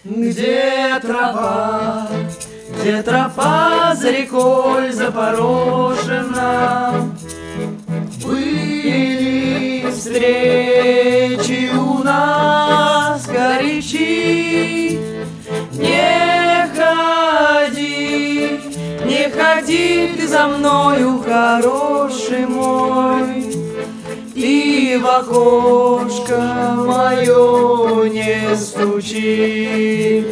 Где тропа, где тропа за рекой запорошена? Были встречи у нас горячи. Не ходи, не ходи ты за мною, хороший мой. Ты в окошко мое не стучи.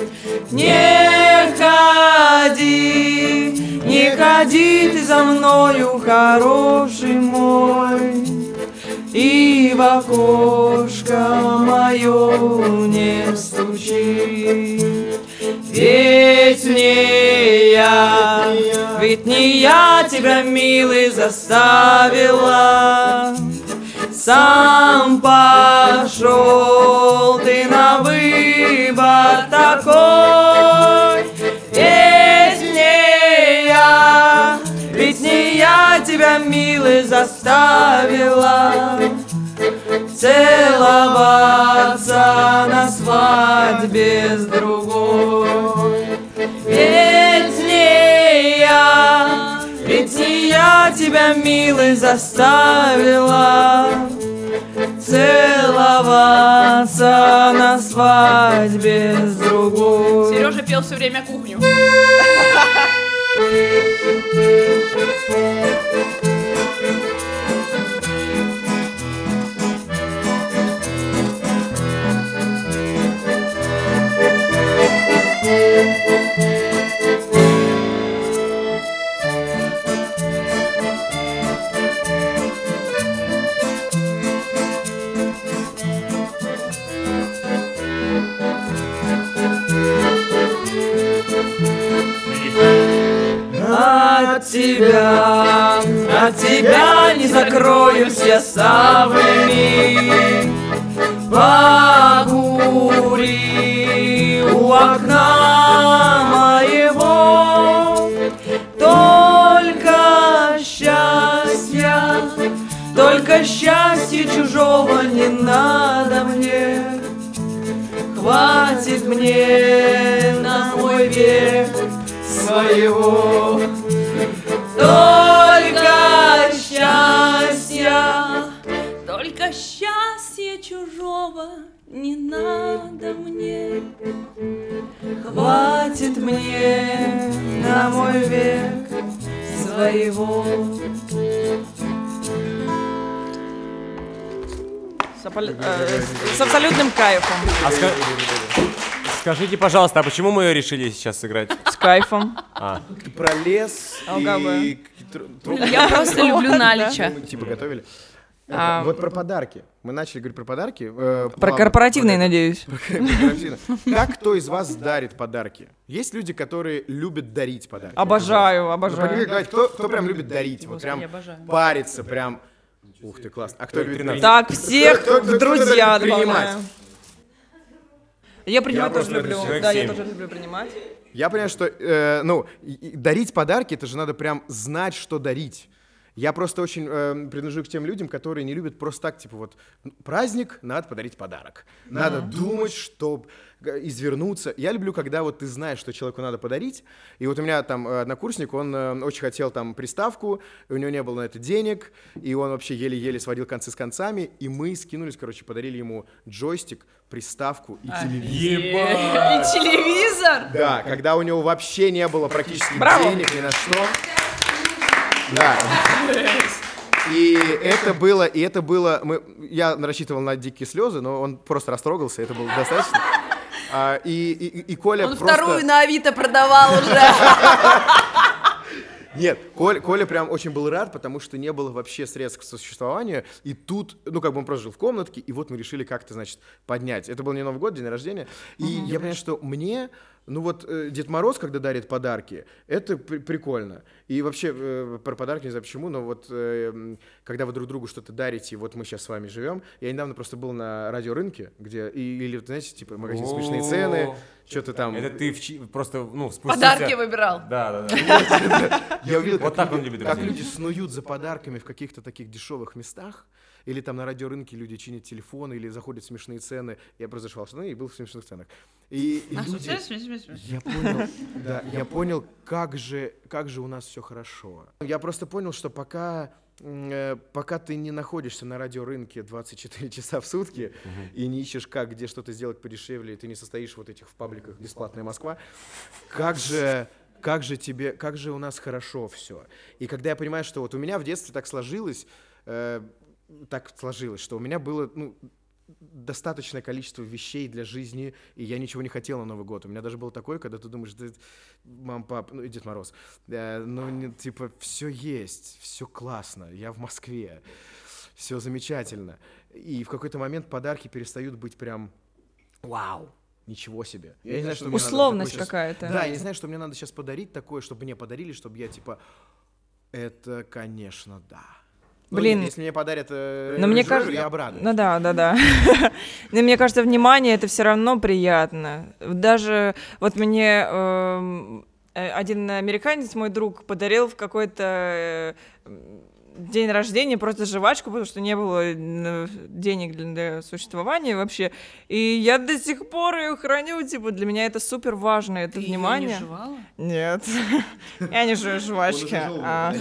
Не ходи, не ходи ты за мною, хороший мой. И в окошко мое не стучи. Ведь не я, ведь не я тебя, милый, заставила. Сам пошел ты на выбор такой. Ведь не я, ведь не я тебя, милый, заставила целоваться на свадьбе с другой. Я тебя, милый, заставила целоваться на свадьбе с другой. Сережа пел все время кухню. тебя, от тебя не закроюсь я ставлями. Покури у окна моего, только счастья, только счастья чужого не надо мне. Хватит мне на мой век своего. Хватит мне на мой век своего. С, э, с абсолютным кайфом. А ска- Скажите, пожалуйста, а почему мы ее решили сейчас сыграть? С кайфом. А, Ты пролез как бы. и Я просто люблю Налича. мы типа готовили. А. Вот про подарки. Мы начали говорить про подарки. э, Про плавно. корпоративный, надеюсь. Корпоративно. Как кто из вас дарит подарки? Есть люди, которые любят дарить подарки? Обожаю, Ну, обожаю. давайте, кто, кто прям любит дарить? Вот прям парится, прям... Ух ты, классно. А кто любит принимать? Так, всех Кто- кто- кто друзья добавляю. Я принимать Я тоже люблю. Да, я тоже люблю принимать. Я понимаю, что, э, ну, дарить подарки, это же надо прям знать, что дарить. Я просто очень э, принадлежу к тем людям, которые не любят просто так, типа вот праздник, надо подарить подарок. Надо думать, что э, извернуться. Я люблю, когда вот ты знаешь, что человеку надо подарить. И вот у меня там э, однокурсник, он э, очень хотел там приставку, у него не было на это денег, и он вообще еле-еле сводил концы с концами, и мы скинулись, короче, подарили ему джойстик, приставку и телевизор. И телевизор. Да, когда у него вообще не было практически Браво. денег ни на что. Да. И это было, и это было, мы, я рассчитывал на дикие слезы, но он просто растрогался, это было достаточно. А, и, и, и- Коля Он просто... вторую на Авито продавал уже. Нет, Коля, Коля прям очень был рад, потому что не было вообще средств к существованию. И тут, ну, как бы он просто жил в комнатке, и вот мы решили как-то, значит, поднять. Это был не Новый год, день рождения. И я понимаю, что мне Ну вот э, Дед Мороз, когда дарит подарки, это при- прикольно. И вообще э, про подарки не знаю почему, но вот э, когда вы друг другу что-то дарите, вот мы сейчас с вами живем. Я недавно просто был на радиорынке, где и- или знаете типа магазин смешные цены, что-то там. Это ты в чи- просто, ну, спустился... Подарки выбирал. Да, да, да. Я увидел, Вот как так он люди- любит Как друзей. люди снуют за подарками в каких-то таких дешевых местах. Или там на радиорынке люди чинят телефоны или заходят смешные цены. Я просто зашел штаны и был в смешных ценах. И, и люди... Я понял, да, я понял, как же, как же у нас все хорошо. Я просто понял, что пока, э, пока ты не находишься на радиорынке 24 часа в сутки и не ищешь, как, где что-то сделать подешевле, и ты не состоишь вот этих в пабликах «Бесплатная Москва», как же, как же тебе, как же у нас хорошо все. И когда я понимаю, что вот у меня в детстве так сложилось, э, так сложилось, что у меня было, ну, достаточное количество вещей для жизни, и я ничего не хотел на Новый год. У меня даже было такое, когда ты думаешь, да, мам, пап, ну и Дед Мороз, э, ну, типа, все есть, все классно, я в Москве, все замечательно. И в какой-то момент подарки перестают быть прям вау, ничего себе. Я не знаю, что Условность какая-то. Да, я не знаю, что мне надо сейчас подарить такое, чтобы мне подарили, чтобы я, типа, это, конечно, да. Ну, Блин. нет, если мне подарят э, Но мне кажется, я обрадуюсь. ну да, да, да. Но мне кажется, внимание это все равно приятно. Даже вот мне эм, э, один американец, мой друг, подарил в какой-то э, день рождения просто жвачку, потому что не было э, денег для, существования вообще. И я до сих пор ее храню, типа для меня это супер важно, это Ты внимание. не жевала? Нет, я не жую жвачки. а.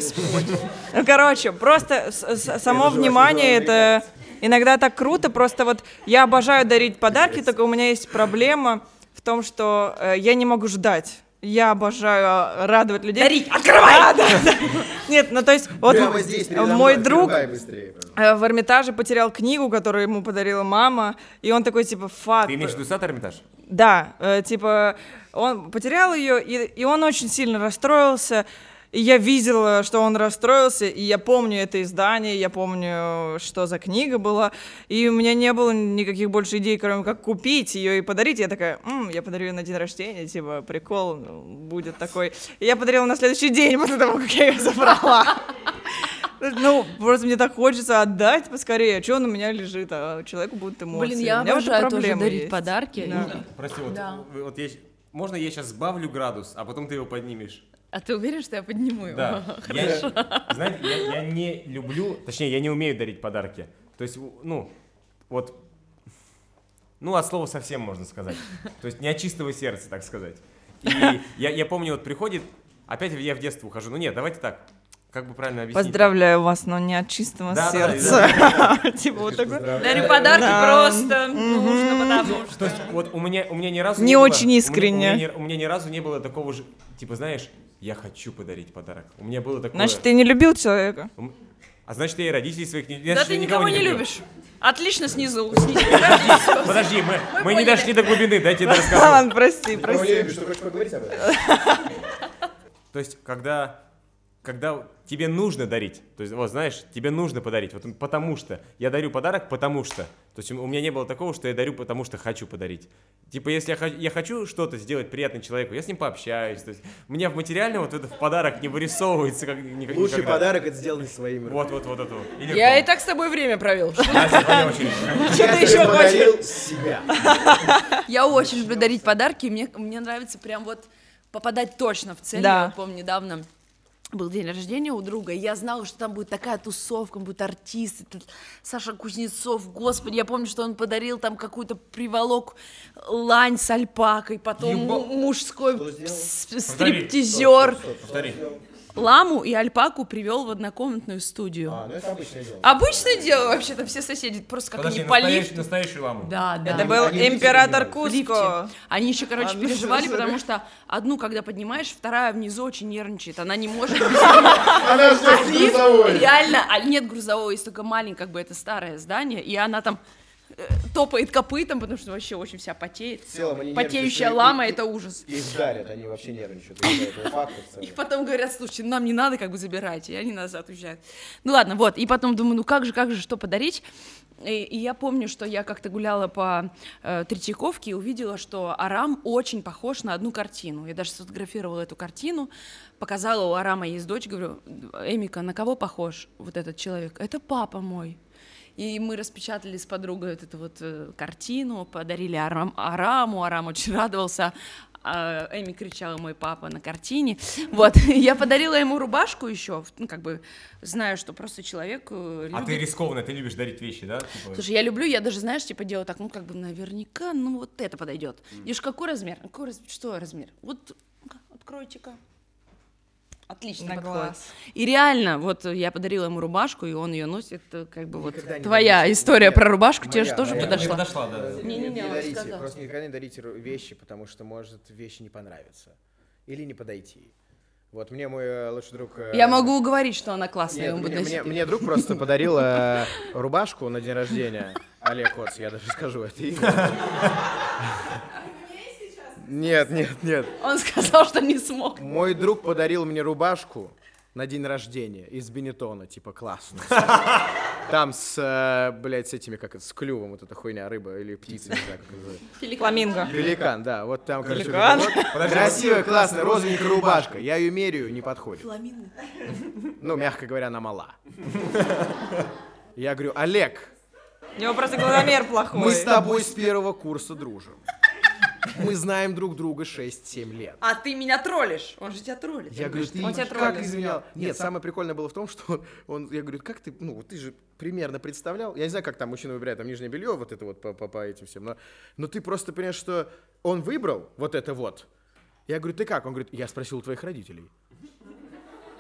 Ну, короче, просто с- само внимание это иногда так круто. Просто вот я обожаю дарить подарки, только у меня есть проблема в том, что э, я не могу ждать. Я обожаю а, радовать людей. Дарить, открывай! Нет, ну то есть вот Прямо здесь, мой мной, друг быстрее. э, в Эрмитаже потерял книгу, которую ему подарила мама, и он такой типа фак. Ты имеешь в виду сад Эрмитаж? Да, э, типа, он потерял ее, и, и он очень сильно расстроился. И я видела, что он расстроился, и я помню это издание, я помню, что за книга была, и у меня не было никаких больше идей, кроме как купить ее и подарить. Я такая, «М, я подарю ее на день рождения, типа, прикол, ну, будет такой. И я подарила на следующий день после того, как я ее забрала. Ну, просто мне так хочется отдать поскорее. Что он у меня лежит, а человеку будут эмоции. Блин, я обожаю тоже проблема дарить есть. подарки. Да. Прости, вот, Да. вот я, щ- можно я сейчас сбавлю градус, а потом ты его поднимешь? А ты уверен, что я подниму его? Да. Я, знаете, я, я не люблю, точнее, я не умею дарить подарки. То есть, ну, вот, ну, от слова совсем можно сказать. То есть не от чистого сердца, так сказать. И я, я помню, вот приходит, опять я в детство ухожу. Ну нет, давайте так, как бы правильно объяснить. Поздравляю вас, но не от чистого Да, да, сердца. Типа вот такой. Дарю подарки просто нужно, потому что... То есть вот у меня, у меня ни разу Не было- очень искренне. У меня ни разу не было такого же, типа, знаешь, я хочу подарить подарок. У меня было такое... Значит, ты не любил человека. А значит, я и родителей своих не... Да значит, ты я никого не люблю. любишь. Отлично снизу. Подожди, мы, мы, не дошли до глубины, дайте я расскажу. Ладно, прости, не прости. любишь, что хочешь поговорить об этом? То есть, когда, когда тебе нужно дарить, то есть, вот знаешь, тебе нужно подарить, вот потому что. Я дарю подарок, потому что. То есть у меня не было такого, что я дарю, потому что хочу подарить. Типа, если я, хо- я хочу что-то сделать приятно человеку, я с ним пообщаюсь. То есть, у меня в материальном вот это в подарок не вырисовывается как никак- Лучший никогда. подарок это сделанный своими руками. Вот, вот, вот это вот. Или Я в и так с тобой время провел. Я ты еще подарил себя. Я очень люблю дарить подарки, мне, мне нравится прям вот попадать точно в цель. Да. Я помню, недавно был день рождения у друга, и я знала, что там будет такая тусовка, будут артисты, тут Саша Кузнецов, господи, я помню, что он подарил там какую-то приволок лань с альпакой, потом му- мужской с- стриптизер, Повтори. Ламу и альпаку привел в однокомнатную студию. А, ну это обычное дело. Обычное дело вообще-то, все соседи просто как Подожди, они по лифту. настоящую ламу. Да, да. Это был Они император. Куско. Они еще, короче, А, переживали, потому что одну, когда поднимаешь, вторая внизу очень нервничает. Она не может Она А ждет грузовой. Реально, а нет грузового, есть только маленькое, как бы это старое здание, и она там топает копытом, потому что вообще очень вся потеет. В целом они Потеющая лама — и- это ужас. Их дарят, они вообще нервничают из-за этого факта в целом. И потом говорят, слушайте, нам не надо, как бы забирайте, и они назад уезжают. Ну ладно, вот, и потом думаю, ну как же, как же, что подарить? И, и я помню, что я как-то гуляла по э, Третьяковке и увидела, что Арам очень похож на одну картину. Я даже сфотографировала эту картину, показала, у Арама есть дочь, говорю, Эмика, на кого похож вот этот человек? Это папа мой. И мы распечатали с подругой вот эту вот э, картину, подарили Арам, Араму, Арам очень радовался, а Эми кричала «мой папа» на картине. Вот, я подарила ему рубашку еще, ну, как бы, знаю, что просто человек э, А ты любит- рискованно, ты любишь дарить вещи, да? Типа, Слушай, я люблю, я даже, знаешь, типа делаю так, ну, как бы наверняка, ну, вот это подойдет. Видишь, какой размер? Какой раз- Что размер? Вот, откройте-ка. Отлично На подходит. глаз. И реально, вот я подарила ему рубашку, и он ее носит, э, как бы вот Никогда не твоя дарите. история Моя- про рубашку тебе же моя, тоже моя. Мне подошла. подошла, да. Не-не-не, не он дарите, сказал. просто никогда не дарите вещи, потому что может вещи не понравиться. Или не подойти. Вот мне мой э, лучший друг... э, Я могу уговорить, что она классная, Нет, он будет мне, носить. мне- мне друг просто подарил э, рубашку на день рождения. Олег Коц, я даже скажу это имя. Нет, нет, нет. Он сказал, что не смог. Мой друг подарил мне рубашку на день рождения из бенетона, типа классно. Там с, э, блядь, с этими, как это, с клювом, вот эта хуйня, рыба или птица, не знаю, как называется. Фламинго. Пеликан, да, вот там, короче, Пеликан. красивая, классная, розовенькая рубашка. Я ее меряю, не подходит. Ну, мягко говоря, она мала. Я говорю, Олег, У него просто глазомер плохой. мы с тобой с первого курса дружим. Мы знаем друг друга 6-7 лет. А ты меня троллишь. Он же тебя троллит. Я говорю, ты Он тебя как троллит. изменял? Нет, самое прикольное было в том, что он, он- я говорю, как ты, ну, ты же примерно представлял, я не знаю, как там мужчина выбирает там нижнее белье, вот это вот по, по, по этим всем, но, но ты просто понимаешь, что он выбрал вот это вот. Я говорю, ты как? Он говорит, я спросил у твоих родителей.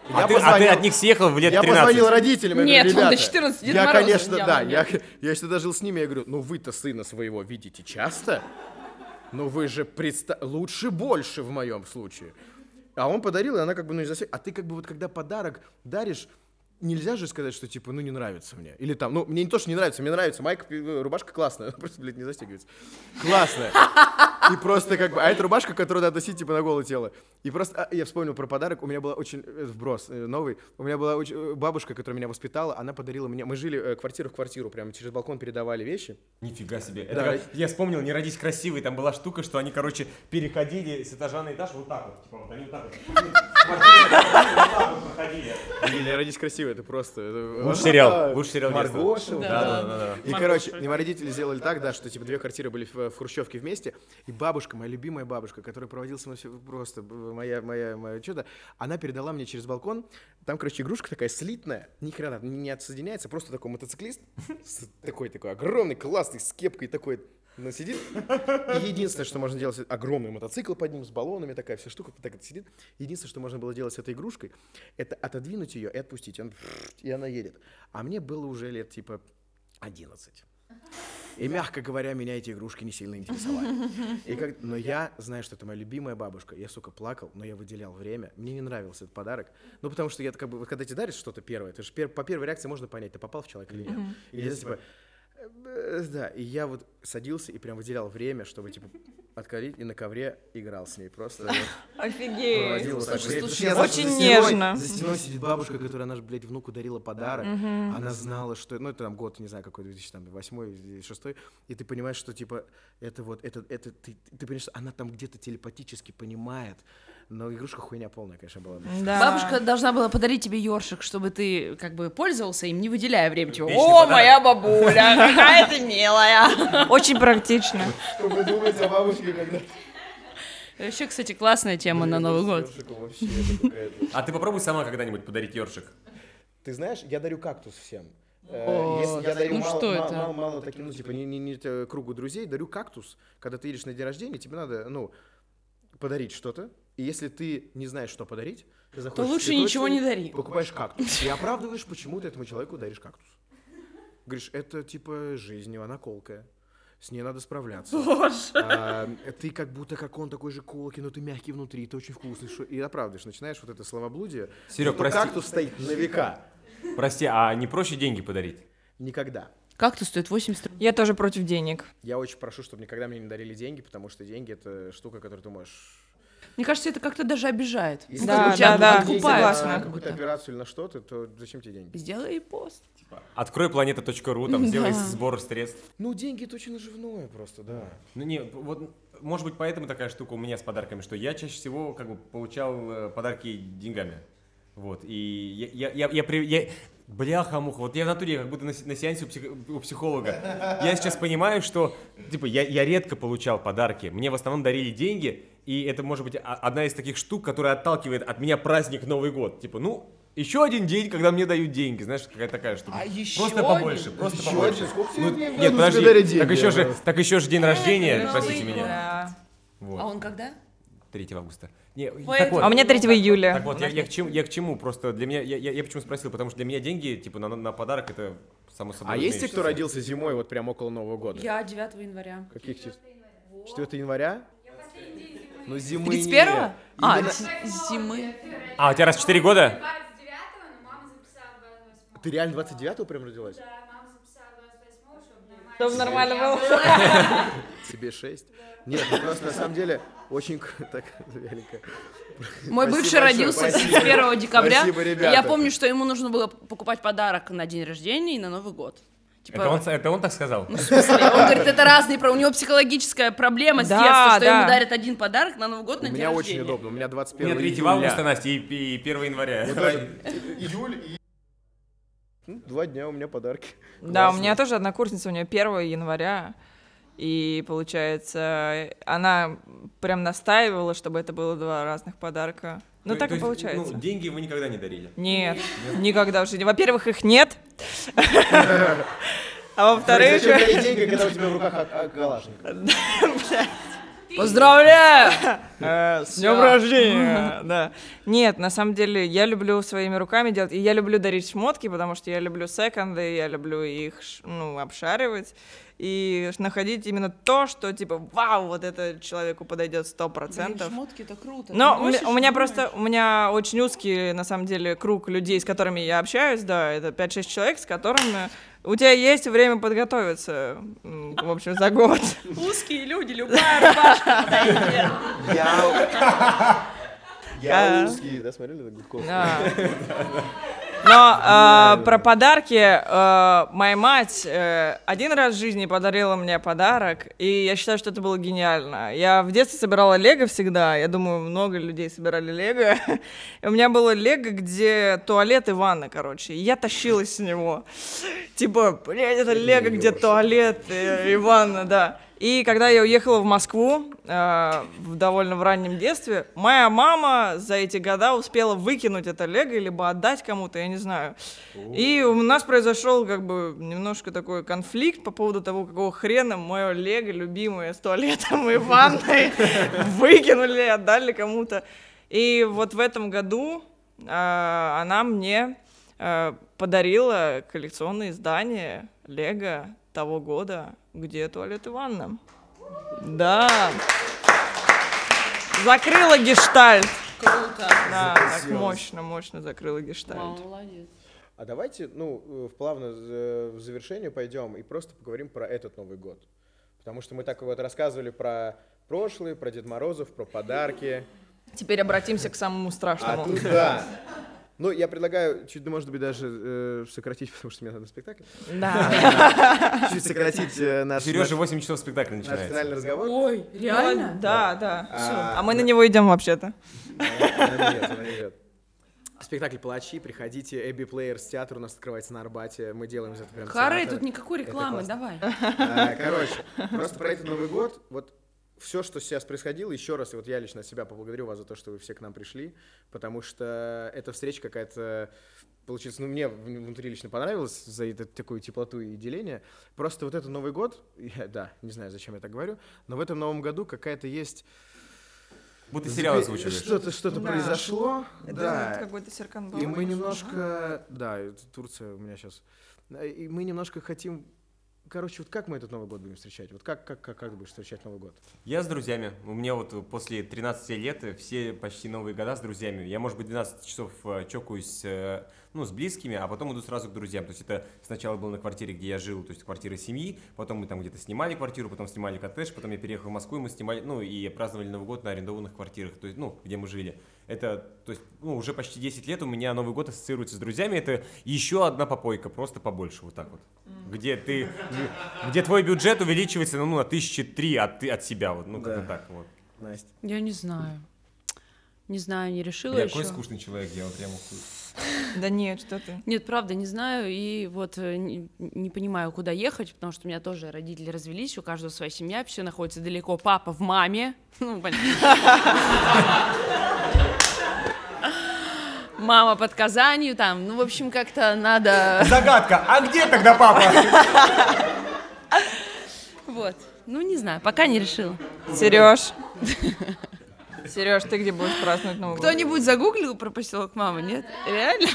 А Я ты, а ты позвонил- от них съехал в лет я 13. позвонил родителям, я Нет, говорю, он до «Ребята, 14 Дед Я, Мороза конечно, да, он я, я всегда жил с ними, я говорю, ну вы-то сына своего видите часто, ну вы же предста... лучше больше в моем случае. А он подарил, и она как бы, ну, не засек... А ты как бы вот когда подарок даришь, нельзя же сказать, что типа, ну, не нравится мне. Или там, ну, мне не то, что не нравится, мне нравится, майка, э, рубашка классная, просто, блядь, не застегивается. Классная. И просто как бы, а это рубашка, которую надо носить типа на голое тело. И просто, а, я вспомнил про подарок, у меня была очень, э, вброс э, новый, у меня была очень, э, бабушка, которая меня воспитала, она подарила мне, мы жили э, квартиру в квартиру, прямо через балкон передавали вещи. Нифига себе. Это Да. как- я вспомнил, не родись красивый, там была штука, что они, короче, переходили с этажа на этаж вот так вот. Типа вот они вот так вот. Вот так вот проходили. Или родись красивый, это просто... это- Лучший сериал, лучший сериал детства. Маргоша. вот Да, да, да, да. И, короче, и мои родители сделали так, да, что, типа, две квартиры были в, в Хрущевке вместе, и бабушка, моя любимая бабушка, которая проводила со мной всё- просто, моя, моя, моя чудо, она передала мне через балкон, там, короче, игрушка такая слитная, ни хрена не отсоединяется, просто такой мотоциклист, такой, такой огромный, классный, с кепкой такой, ну, сидит. И единственное, что можно делать, огромный мотоцикл под ним с баллонами, такая вся штука, так сидит. Единственное, что можно было делать с этой игрушкой, это отодвинуть ее и отпустить. И она едет. А мне было уже лет типа 11. И, мягко говоря, меня эти игрушки не сильно интересовали. И как... Но я знаю, что это моя любимая бабушка. Я, сука, плакал, но я выделял время. Мне не нравился этот подарок. Ну, потому что я как бы, вот когда тебе даришь что-то первое, ты же пер- по первой реакции можно понять, ты попал в человека или нет. И здесь, типа, да, и я вот садился и прям выделял время, чтобы, типа, открыть и на ковре играл с ней. Просто Офигеть. очень нежно. За стеной сидит бабушка, которая наш, блядь, внуку дарила подарок. Она знала, что, ну, это там год, не знаю, какой, 2008 или 2006, и ты понимаешь, что, типа, это вот, это, это, ты, ты понимаешь, что она там где-то телепатически понимает, но игрушка хуйня полная, конечно, была. Да. Бабушка должна была подарить тебе ёршик, чтобы ты как бы пользовался им, не выделяя время. Типа, Вечный о, подарок. моя бабуля, какая ты милая. Очень практично. Чтобы думать о бабушке, когда... Вообще, кстати, классная тема на Новый год. А ты попробуй сама когда-нибудь подарить ёршик. Ты знаешь, я дарю кактус всем. Э, О, Если я дарю ну мало, что мало- это? мало- мало таким, ну, типа, не, не- не те- кругу друзей, дарю кактус. Когда ты едешь на день рождения, тебе надо, ну, подарить что-то. И если ты не знаешь, что подарить, ты заходишь в лучше цветочный, ничего не дари. Покупаешь кактус. И оправдываешь, почему ты этому человеку даришь кактус. Говоришь, это типа жизнь, она колкая. С ней надо справляться. А, ты как будто как он такой же колкий, но ты мягкий внутри, ты очень вкусный. Шо- И оправдываешь, начинаешь вот это словоблудие. Зато прости. кактус стоит на века. Прости, а не проще деньги подарить? Никогда. Как-то стоит 80 рублей. Я тоже против денег. Я очень прошу, чтобы никогда мне не дарили деньги, потому что деньги это штука, которую ты можешь. Мне кажется, это как-то даже обижает. Если Да, ты да, да, деньги покупают. на какую-то операцию или на что-то, то зачем тебе деньги? Сделай пост. Открой планета.ру, там сделай сбор средств. Ну, деньги это очень наживное просто, да. Ну не, вот может быть поэтому такая штука у меня с подарками, что я чаще всего как бы получал э, подарки деньгами. Вот, и я, я, я, я, при- я- бляха-муха, вот я в натуре как будто на, на сеансе у, псих- у психолога. Я сейчас понимаю, что, типа, я, я редко получал подарки, мне в основном дарили деньги, и это может быть о- одна из таких штук, которая отталкивает от меня праздник Новый год. Типа, ну, еще один день, когда мне дают деньги, знаешь, какая такая штука. А еще Просто один? побольше, просто Еще побольше. один? Сколько Ну, тебе нет, надо подожди, тебе дарить так деньги, еще же, так еще же день рождения, простите меня. Вот. А он когда? 3 августа. Не, так вот, А у меня 3 июля. так вот, я, я к чему, я к чему, просто для меня, я, я, я почему спросил, потому что для меня деньги, типа, на, на подарок это само собой. А есть те, кто родился зимой, вот прям около Нового года? Я 9 января. Каких чисел? 4 января? Ну, зимы 31-го? нет. А, Именно- зимы. А, у тебя раз в 4 года? 29-го, но мама записала 28-го. Ты реально 29-го прям родилась? Да, мама записала 28-го, чтобы нормально. Чтобы нормально было. Тебе 6? Нет, ну просто на самом деле очень так вяленько. Мой бывший родился спасибо. 1 декабря. Спасибо, ребята. я помню, что ему нужно было покупать подарок на день рождения и на Новый год. Типа, Это он, это он так сказал? в смысле, он говорит, это разные, про- у него психологическая проблема с Да, детства, что да. ему дарят один подарок на Новый год на У день меня рождения. очень удобно, у меня У 21 меня 3 июля. августа, Настя, и, и 1 января. Июль и... Ну, Два дня у меня подарки. Да, у меня тоже однокурсница, у нее 1 января. И получается, она прям настаивала, чтобы это было два разных подарка. Ну, То- так то и есть, получается. Ну, деньги вы никогда не дарили? Нет, никогда в жизни. Во-первых, их нет. А во-вторых, Зачем дарить деньги, когда у тебя в руках а- а- калашников? Поздравляю! с днем рождения! Да. Нет, на самом деле, я люблю своими руками делать, и я люблю дарить шмотки, потому что я люблю секонды, я люблю их, ну, обшаривать, и находить именно то, что, типа, вау, вот это человеку подойдет сто процентов. шмотки это круто. Но у меня, у просто, у меня очень узкий, на самом деле, круг людей, с которыми я общаюсь, да, это 5-6 человек, с которыми у тебя есть время подготовиться, в общем, за год. Узкие люди, любая рубашка подойдет. Я... Да. узкий, да, смотрели на Гудков? Да. Но а, про подарки а, моя мать э, один раз в жизни подарила мне подарок, и я считаю, что это было гениально. Я в детстве собирала лего всегда, я думаю, много людей собирали лего. И у меня было лего, где туалет и ванна, короче, и я тащилась с него. Типа, блядь, это лего, где туалет и, и ванна, да. И когда я уехала в Москву э, в довольно в раннем детстве, моя мама за эти года успела выкинуть это лего либо отдать кому-то, я не знаю. И у нас произошел как бы немножко такой конфликт по поводу того, какого хрена мое лего любимое с туалетом и ванной выкинули, отдали кому-то. И вот в этом году э, она мне э, подарила коллекционное издание Лего того года, где туалет и ванна. Да. Закрыла гештальт. Круто. Да, так мощно, мощно закрыла гештальт. Молодец. А давайте, ну, э, в плавно за- в завершение пойдем и просто поговорим про этот Новый год. Потому что мы так вот рассказывали про прошлый, про Дед Морозов, про подарки. Теперь обратимся к самому А страшному. тут да. Ну, я предлагаю чуть, может быть, даже э, сократить, потому что мне надо на спектакль. Да. Чуть сократить э, наш, Сережа, наш, 8 часов спектакль наш начинается. финальный разговор. Ой, реально? Да, да. А, А мы на него идем вообще-то. Спектакль «Палачи», приходите, Эбби Плеерс театр у нас открывается на Арбате, мы делаем из этого прям Хары, театр. тут никакой рекламы, давай. А, Короче, просто про этот Новый год, вот все, что сейчас происходило, еще раз, и вот я лично от себя поблагодарю вас за то, что вы все к нам пришли, потому что эта встреча какая-то получилась, ну, мне внутри лично понравилось за эту такую теплоту и деление. Просто вот этот Новый год, я- да, не знаю, зачем я так говорю, но в этом Новом году какая-то есть... Будто сериал озвучиваешь. Что-то, что-то Да. произошло, Это да. какой-то Серкан И мы немножко, да, это Турция у меня сейчас. И мы немножко хотим короче, вот как мы этот Новый год будем встречать? Вот как, как, как, как ты будешь встречать Новый год? Я с друзьями. У меня вот после 13 лет все почти новые года с друзьями. Я, может быть, 12 часов э, чокаюсь э, ну, с близкими, а потом иду сразу к друзьям. То есть это сначала было на квартире, где я жил, то есть квартира семьи, потом мы там где-то снимали квартиру, потом снимали коттедж, потом я переехал в Москву, и мы снимали, ну, и праздновали Новый год на арендованных квартирах, то есть, ну, где мы жили. Это, то есть, ну, уже почти 10 лет у меня Новый год ассоциируется с друзьями. Это еще одна попойка, просто побольше, вот так вот. Где ты, где твой бюджет увеличивается, ну, на тысячи три от, ты- от себя, вот, ну, как-то Да. так, вот. Настя. Я не знаю. Не знаю, не решила Бля, еще. какой скучный человек, я вот прямо хуй. Да нет, что ты. Нет, правда, не знаю, и вот э, не, не понимаю, куда ехать, потому что у меня тоже родители развелись, у каждого своя семья, все находится далеко. Папа в маме, ну, понятно. Мама под Казанью, там, ну, в общем, как-то надо... Загадка, а где тогда папа? Вот, ну, не знаю, пока не решила. Сереж. Сереж, ты где будешь праздновать Новый год? Кто-нибудь загуглил про поселок мамы, нет? Реально?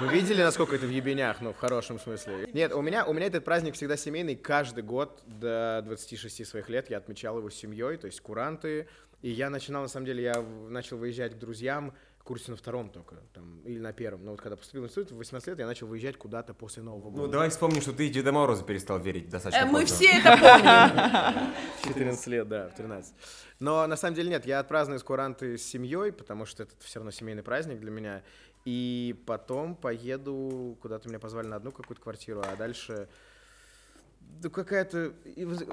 Вы видели, насколько это в ебенях, ну, в хорошем смысле? Нет, у меня, у меня этот праздник всегда семейный. Каждый год до 26 своих лет я отмечал его с семьей, то есть куранты. И я начинал, на самом деле, я начал выезжать к друзьям курсе на втором только, там, или на первом. Но вот когда поступил в институт, в 18 лет я начал выезжать куда-то после Нового Ну, года. давай вспомним, что ты Деда Мороза перестал верить достаточно Э, Мы поздно. все это помним. В 14 лет, да, в 13. Но на самом деле нет, я отпраздную с куранты с семьей, потому что это все равно семейный праздник для меня. И потом поеду, куда-то меня позвали на одну какую-то квартиру, а дальше... Ну, какая-то...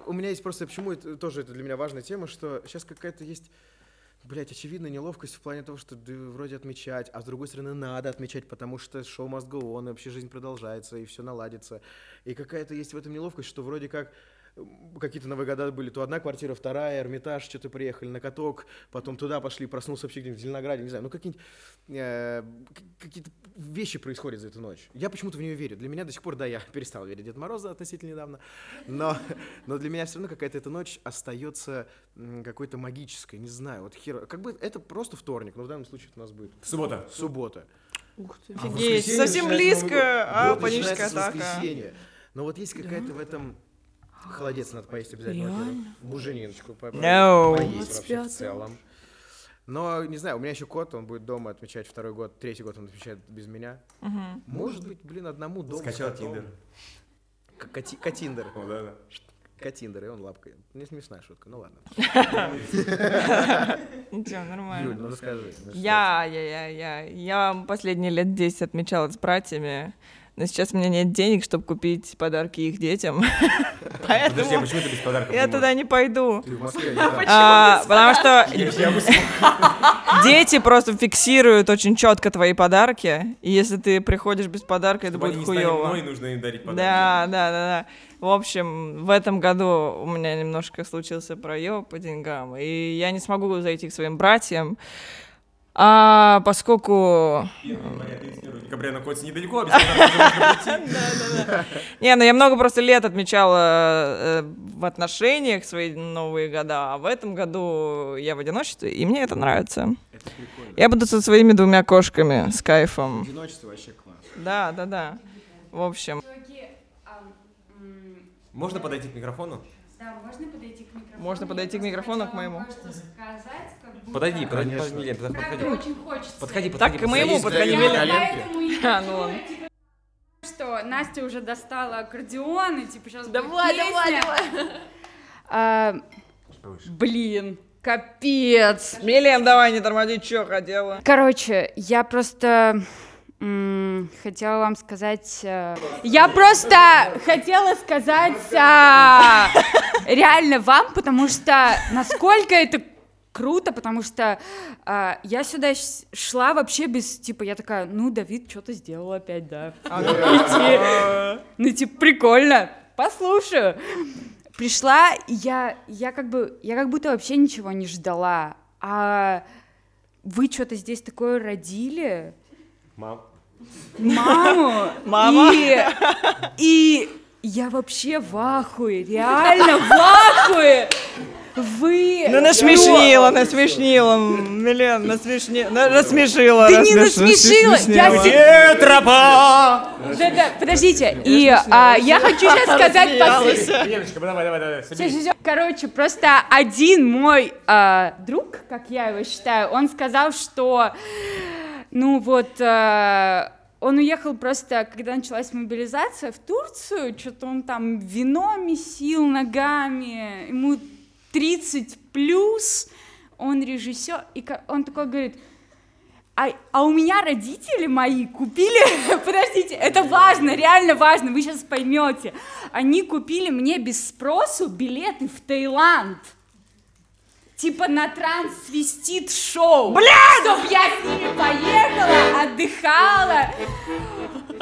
У меня есть просто... Почему это тоже это для меня важная тема, что сейчас какая-то есть... Блять, очевидная неловкость в плане того, что да, вроде отмечать, а с другой стороны надо отмечать, потому что шоу must go on, и вообще жизнь продолжается, и все наладится. И какая-то есть в этом неловкость, что вроде как какие-то Новые года были, то одна квартира, вторая, Эрмитаж, что-то приехали на каток, потом туда пошли, проснулся вообще где-нибудь в Зеленограде, не знаю, ну какие-нибудь э, к- какие-то вещи происходят за эту ночь. Я почему-то в нее верю. Для меня до сих пор, да, я перестал верить в Деда Мороза относительно недавно, но, но для меня все равно какая-то эта ночь остается какой-то магической, не знаю, вот хер, как бы это просто вторник, но в данном случае это у нас будет Суббота. суббота. Офигеть, воскресенье совсем начинается близко, Новый год. а Вот, паническая атака. Но вот есть какая-то в этом... Холодец надо поесть обязательно. во-первых. Бужениночку. по- No. Поесть вообще в целом. Но, не знаю, у меня еще кот, он будет дома отмечать второй год, третий год он отмечает без меня. Может быть, блин, одному дома. Скачал котом. Тиндер. К- коти- Котиндер. О, да, да. Котиндер, и он лапкой. Не смешная шутка, ну ладно. Ничего, Юль, нормально. ну расскажи. ну что Я, я, я, я, я последние лет 10 отмечала с братьями, но сейчас у меня нет денег, чтобы купить подарки их детям. Подожди, а Поэтому почему ты без подарков я не туда не пойду. Ты в Москве, так? А, потому что дети просто фиксируют очень четко твои подарки, и если ты приходишь без подарка, это Чтобы они будет хуево. мной, нужно им дарить подарки. Да, да, да, да. В общем, в этом году у меня немножко случился проеб по деньгам, и я не смогу зайти к своим братьям, а поскольку... 31 декабря находится недалеко, прийти. Не, ну я много просто лет отмечала э, в отношениях свои новые года, а в этом году я в одиночестве, и мне это нравится. Это прикольно. Я буду со своими двумя кошками, с кайфом. Одиночество вообще класс. Да, да, да. В общем, а, Можно подойти к микрофону? Да, можно подойти к микрофону? Можно Я подойти к микрофону, к моему. сказать, как будто- Подойди, подойди, Конечно. Милен, подходи. Правда, очень хочется. Подходи, Так, подходи. к моему подходи. подходи, Милен. и А, ну ладно. что Настя уже достала аккордеон, и типа сейчас Давай, давай, давай. Блин, капец. Милен, давай, не тормози, что хотела. Короче, я просто хотела вам сказать... э, Я просто хотела сказать а, реально вам, потому что насколько это круто, потому что а, я сюда шла вообще без, типа, я такая, ну, Давид что-то сделал опять, да. И, Ну, типа, прикольно, послушаю. Пришла, и я, я как бы, я как будто вообще ничего не ждала, а вы что-то здесь такое родили, Мам. Маму. Мама. И, и я вообще в ахуе, реально в ахуе. вы... Ну, насмешнила, насмешнила, Милен, насмешнила, на- рассмешила. Ты не насмешила, я. Где тропа? Да-да, подождите, и а, я хочу сейчас сказать. Леночка, давай, давай, давай. Короче, просто один мой а, друг, как я его считаю, он сказал, что, ну вот, а, он уехал просто, когда началась мобилизация в Турцию, что-то он там вино месил ногами, ему 30 плюс, он режиссер, и он такой говорит, а, а у меня родители мои купили, подождите, это важно, реально важно, вы сейчас поймете. Они купили мне без спросу билеты в Таиланд. Типа на трансвестит шоу. Блядь! Чтоб я с ними поехала, отдыхала.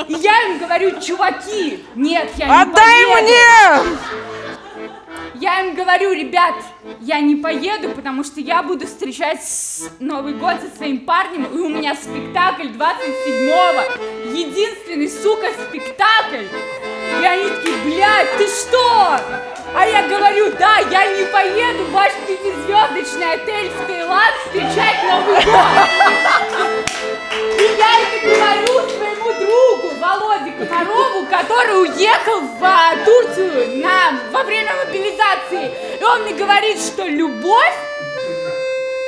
И я им говорю, чуваки, нет, я не Отдай поеду. мне! Я им говорю, ребят, я не поеду, потому что я буду встречать Новый год со своим парнем, и у меня спектакль 27-го. Единственный, сука, спектакль. И они такие, блядь, ты что? А я говорю, да, я не поеду в ваш пятизвездочный отель в Таиланд встречать Новый год. И я это говорю своему другу Володе Комарову, который уехал в а, Турцию на, во время мобилизации. И он мне говорит, что любовь,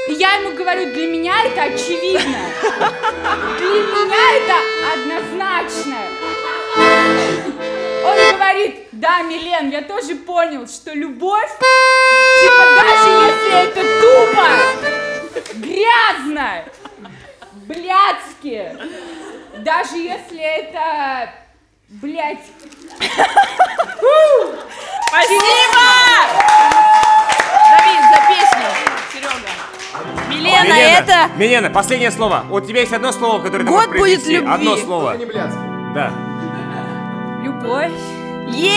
и я ему говорю, для меня это очевидно. Для меня это однозначно. Он говорит, да, Милен, я тоже понял, что любовь, типа даже если это тупо, грязно, блядски, даже если это, блядь, Спасибо! Давид, за песню. Серега. Милена, это... Милена, последнее слово. У тебя есть одно слово, которое ты Год можешь произнести. будет любви. Одно слово. Да. Любовь. Е!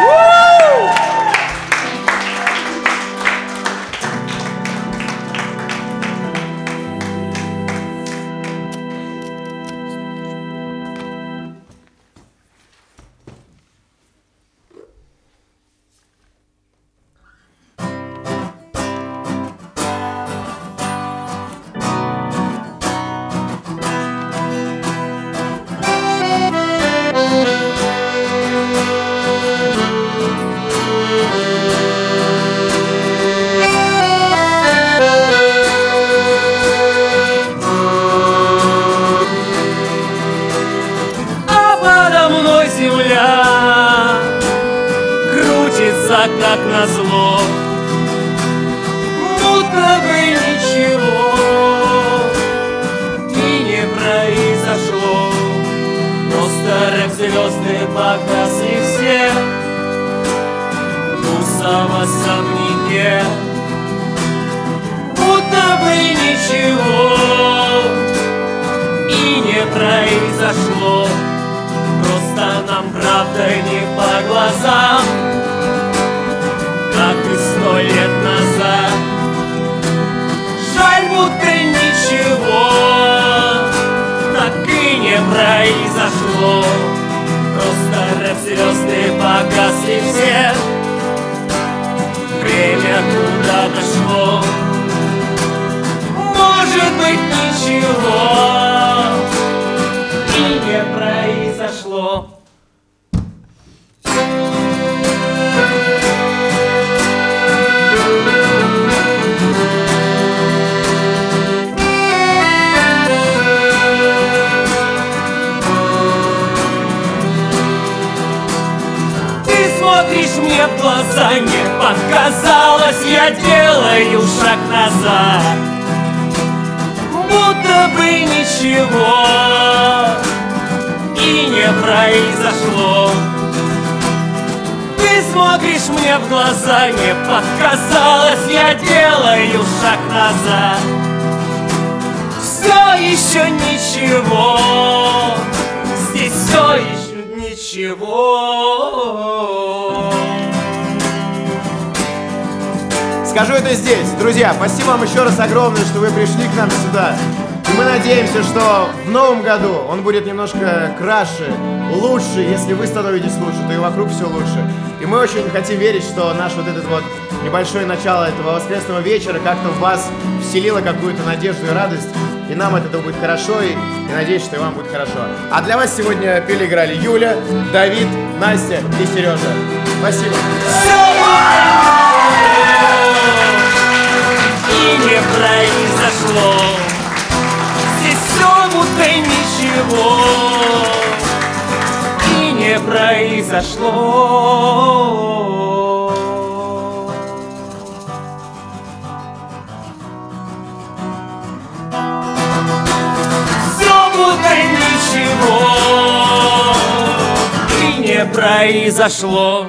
А В особняке Будто бы ничего и не произошло. Просто нам правда не по глазам. Как и сто лет назад. Жаль, будто ничего Так и не произошло. Просто рэп-звезды погасли все Время куда-то может быть ничего и не глаза, не показалось, я делаю шаг назад будто бы ничего и не произошло. Ты смотришь мне в глаза, не показалось, я делаю шаг назад. Все еще ничего, здесь все еще ничего. Скажу это здесь. Друзья, спасибо вам еще раз огромное, что вы пришли к нам сюда. И мы надеемся, что в новом году он будет немножко краше, лучше. Если вы становитесь лучше, то и вокруг все лучше. И мы очень хотим верить, что наш вот этот вот небольшое начало этого воскресного вечера как-то в вас вселило какую-то надежду и радость. И нам от этого будет хорошо, и, и надеюсь, что и вам будет хорошо. А для вас сегодня пели играли Юля, Давид, Настя и Сережа. Спасибо. Не произошло. Здесь все будто ничего И не произошло. Все будто ничего И не произошло.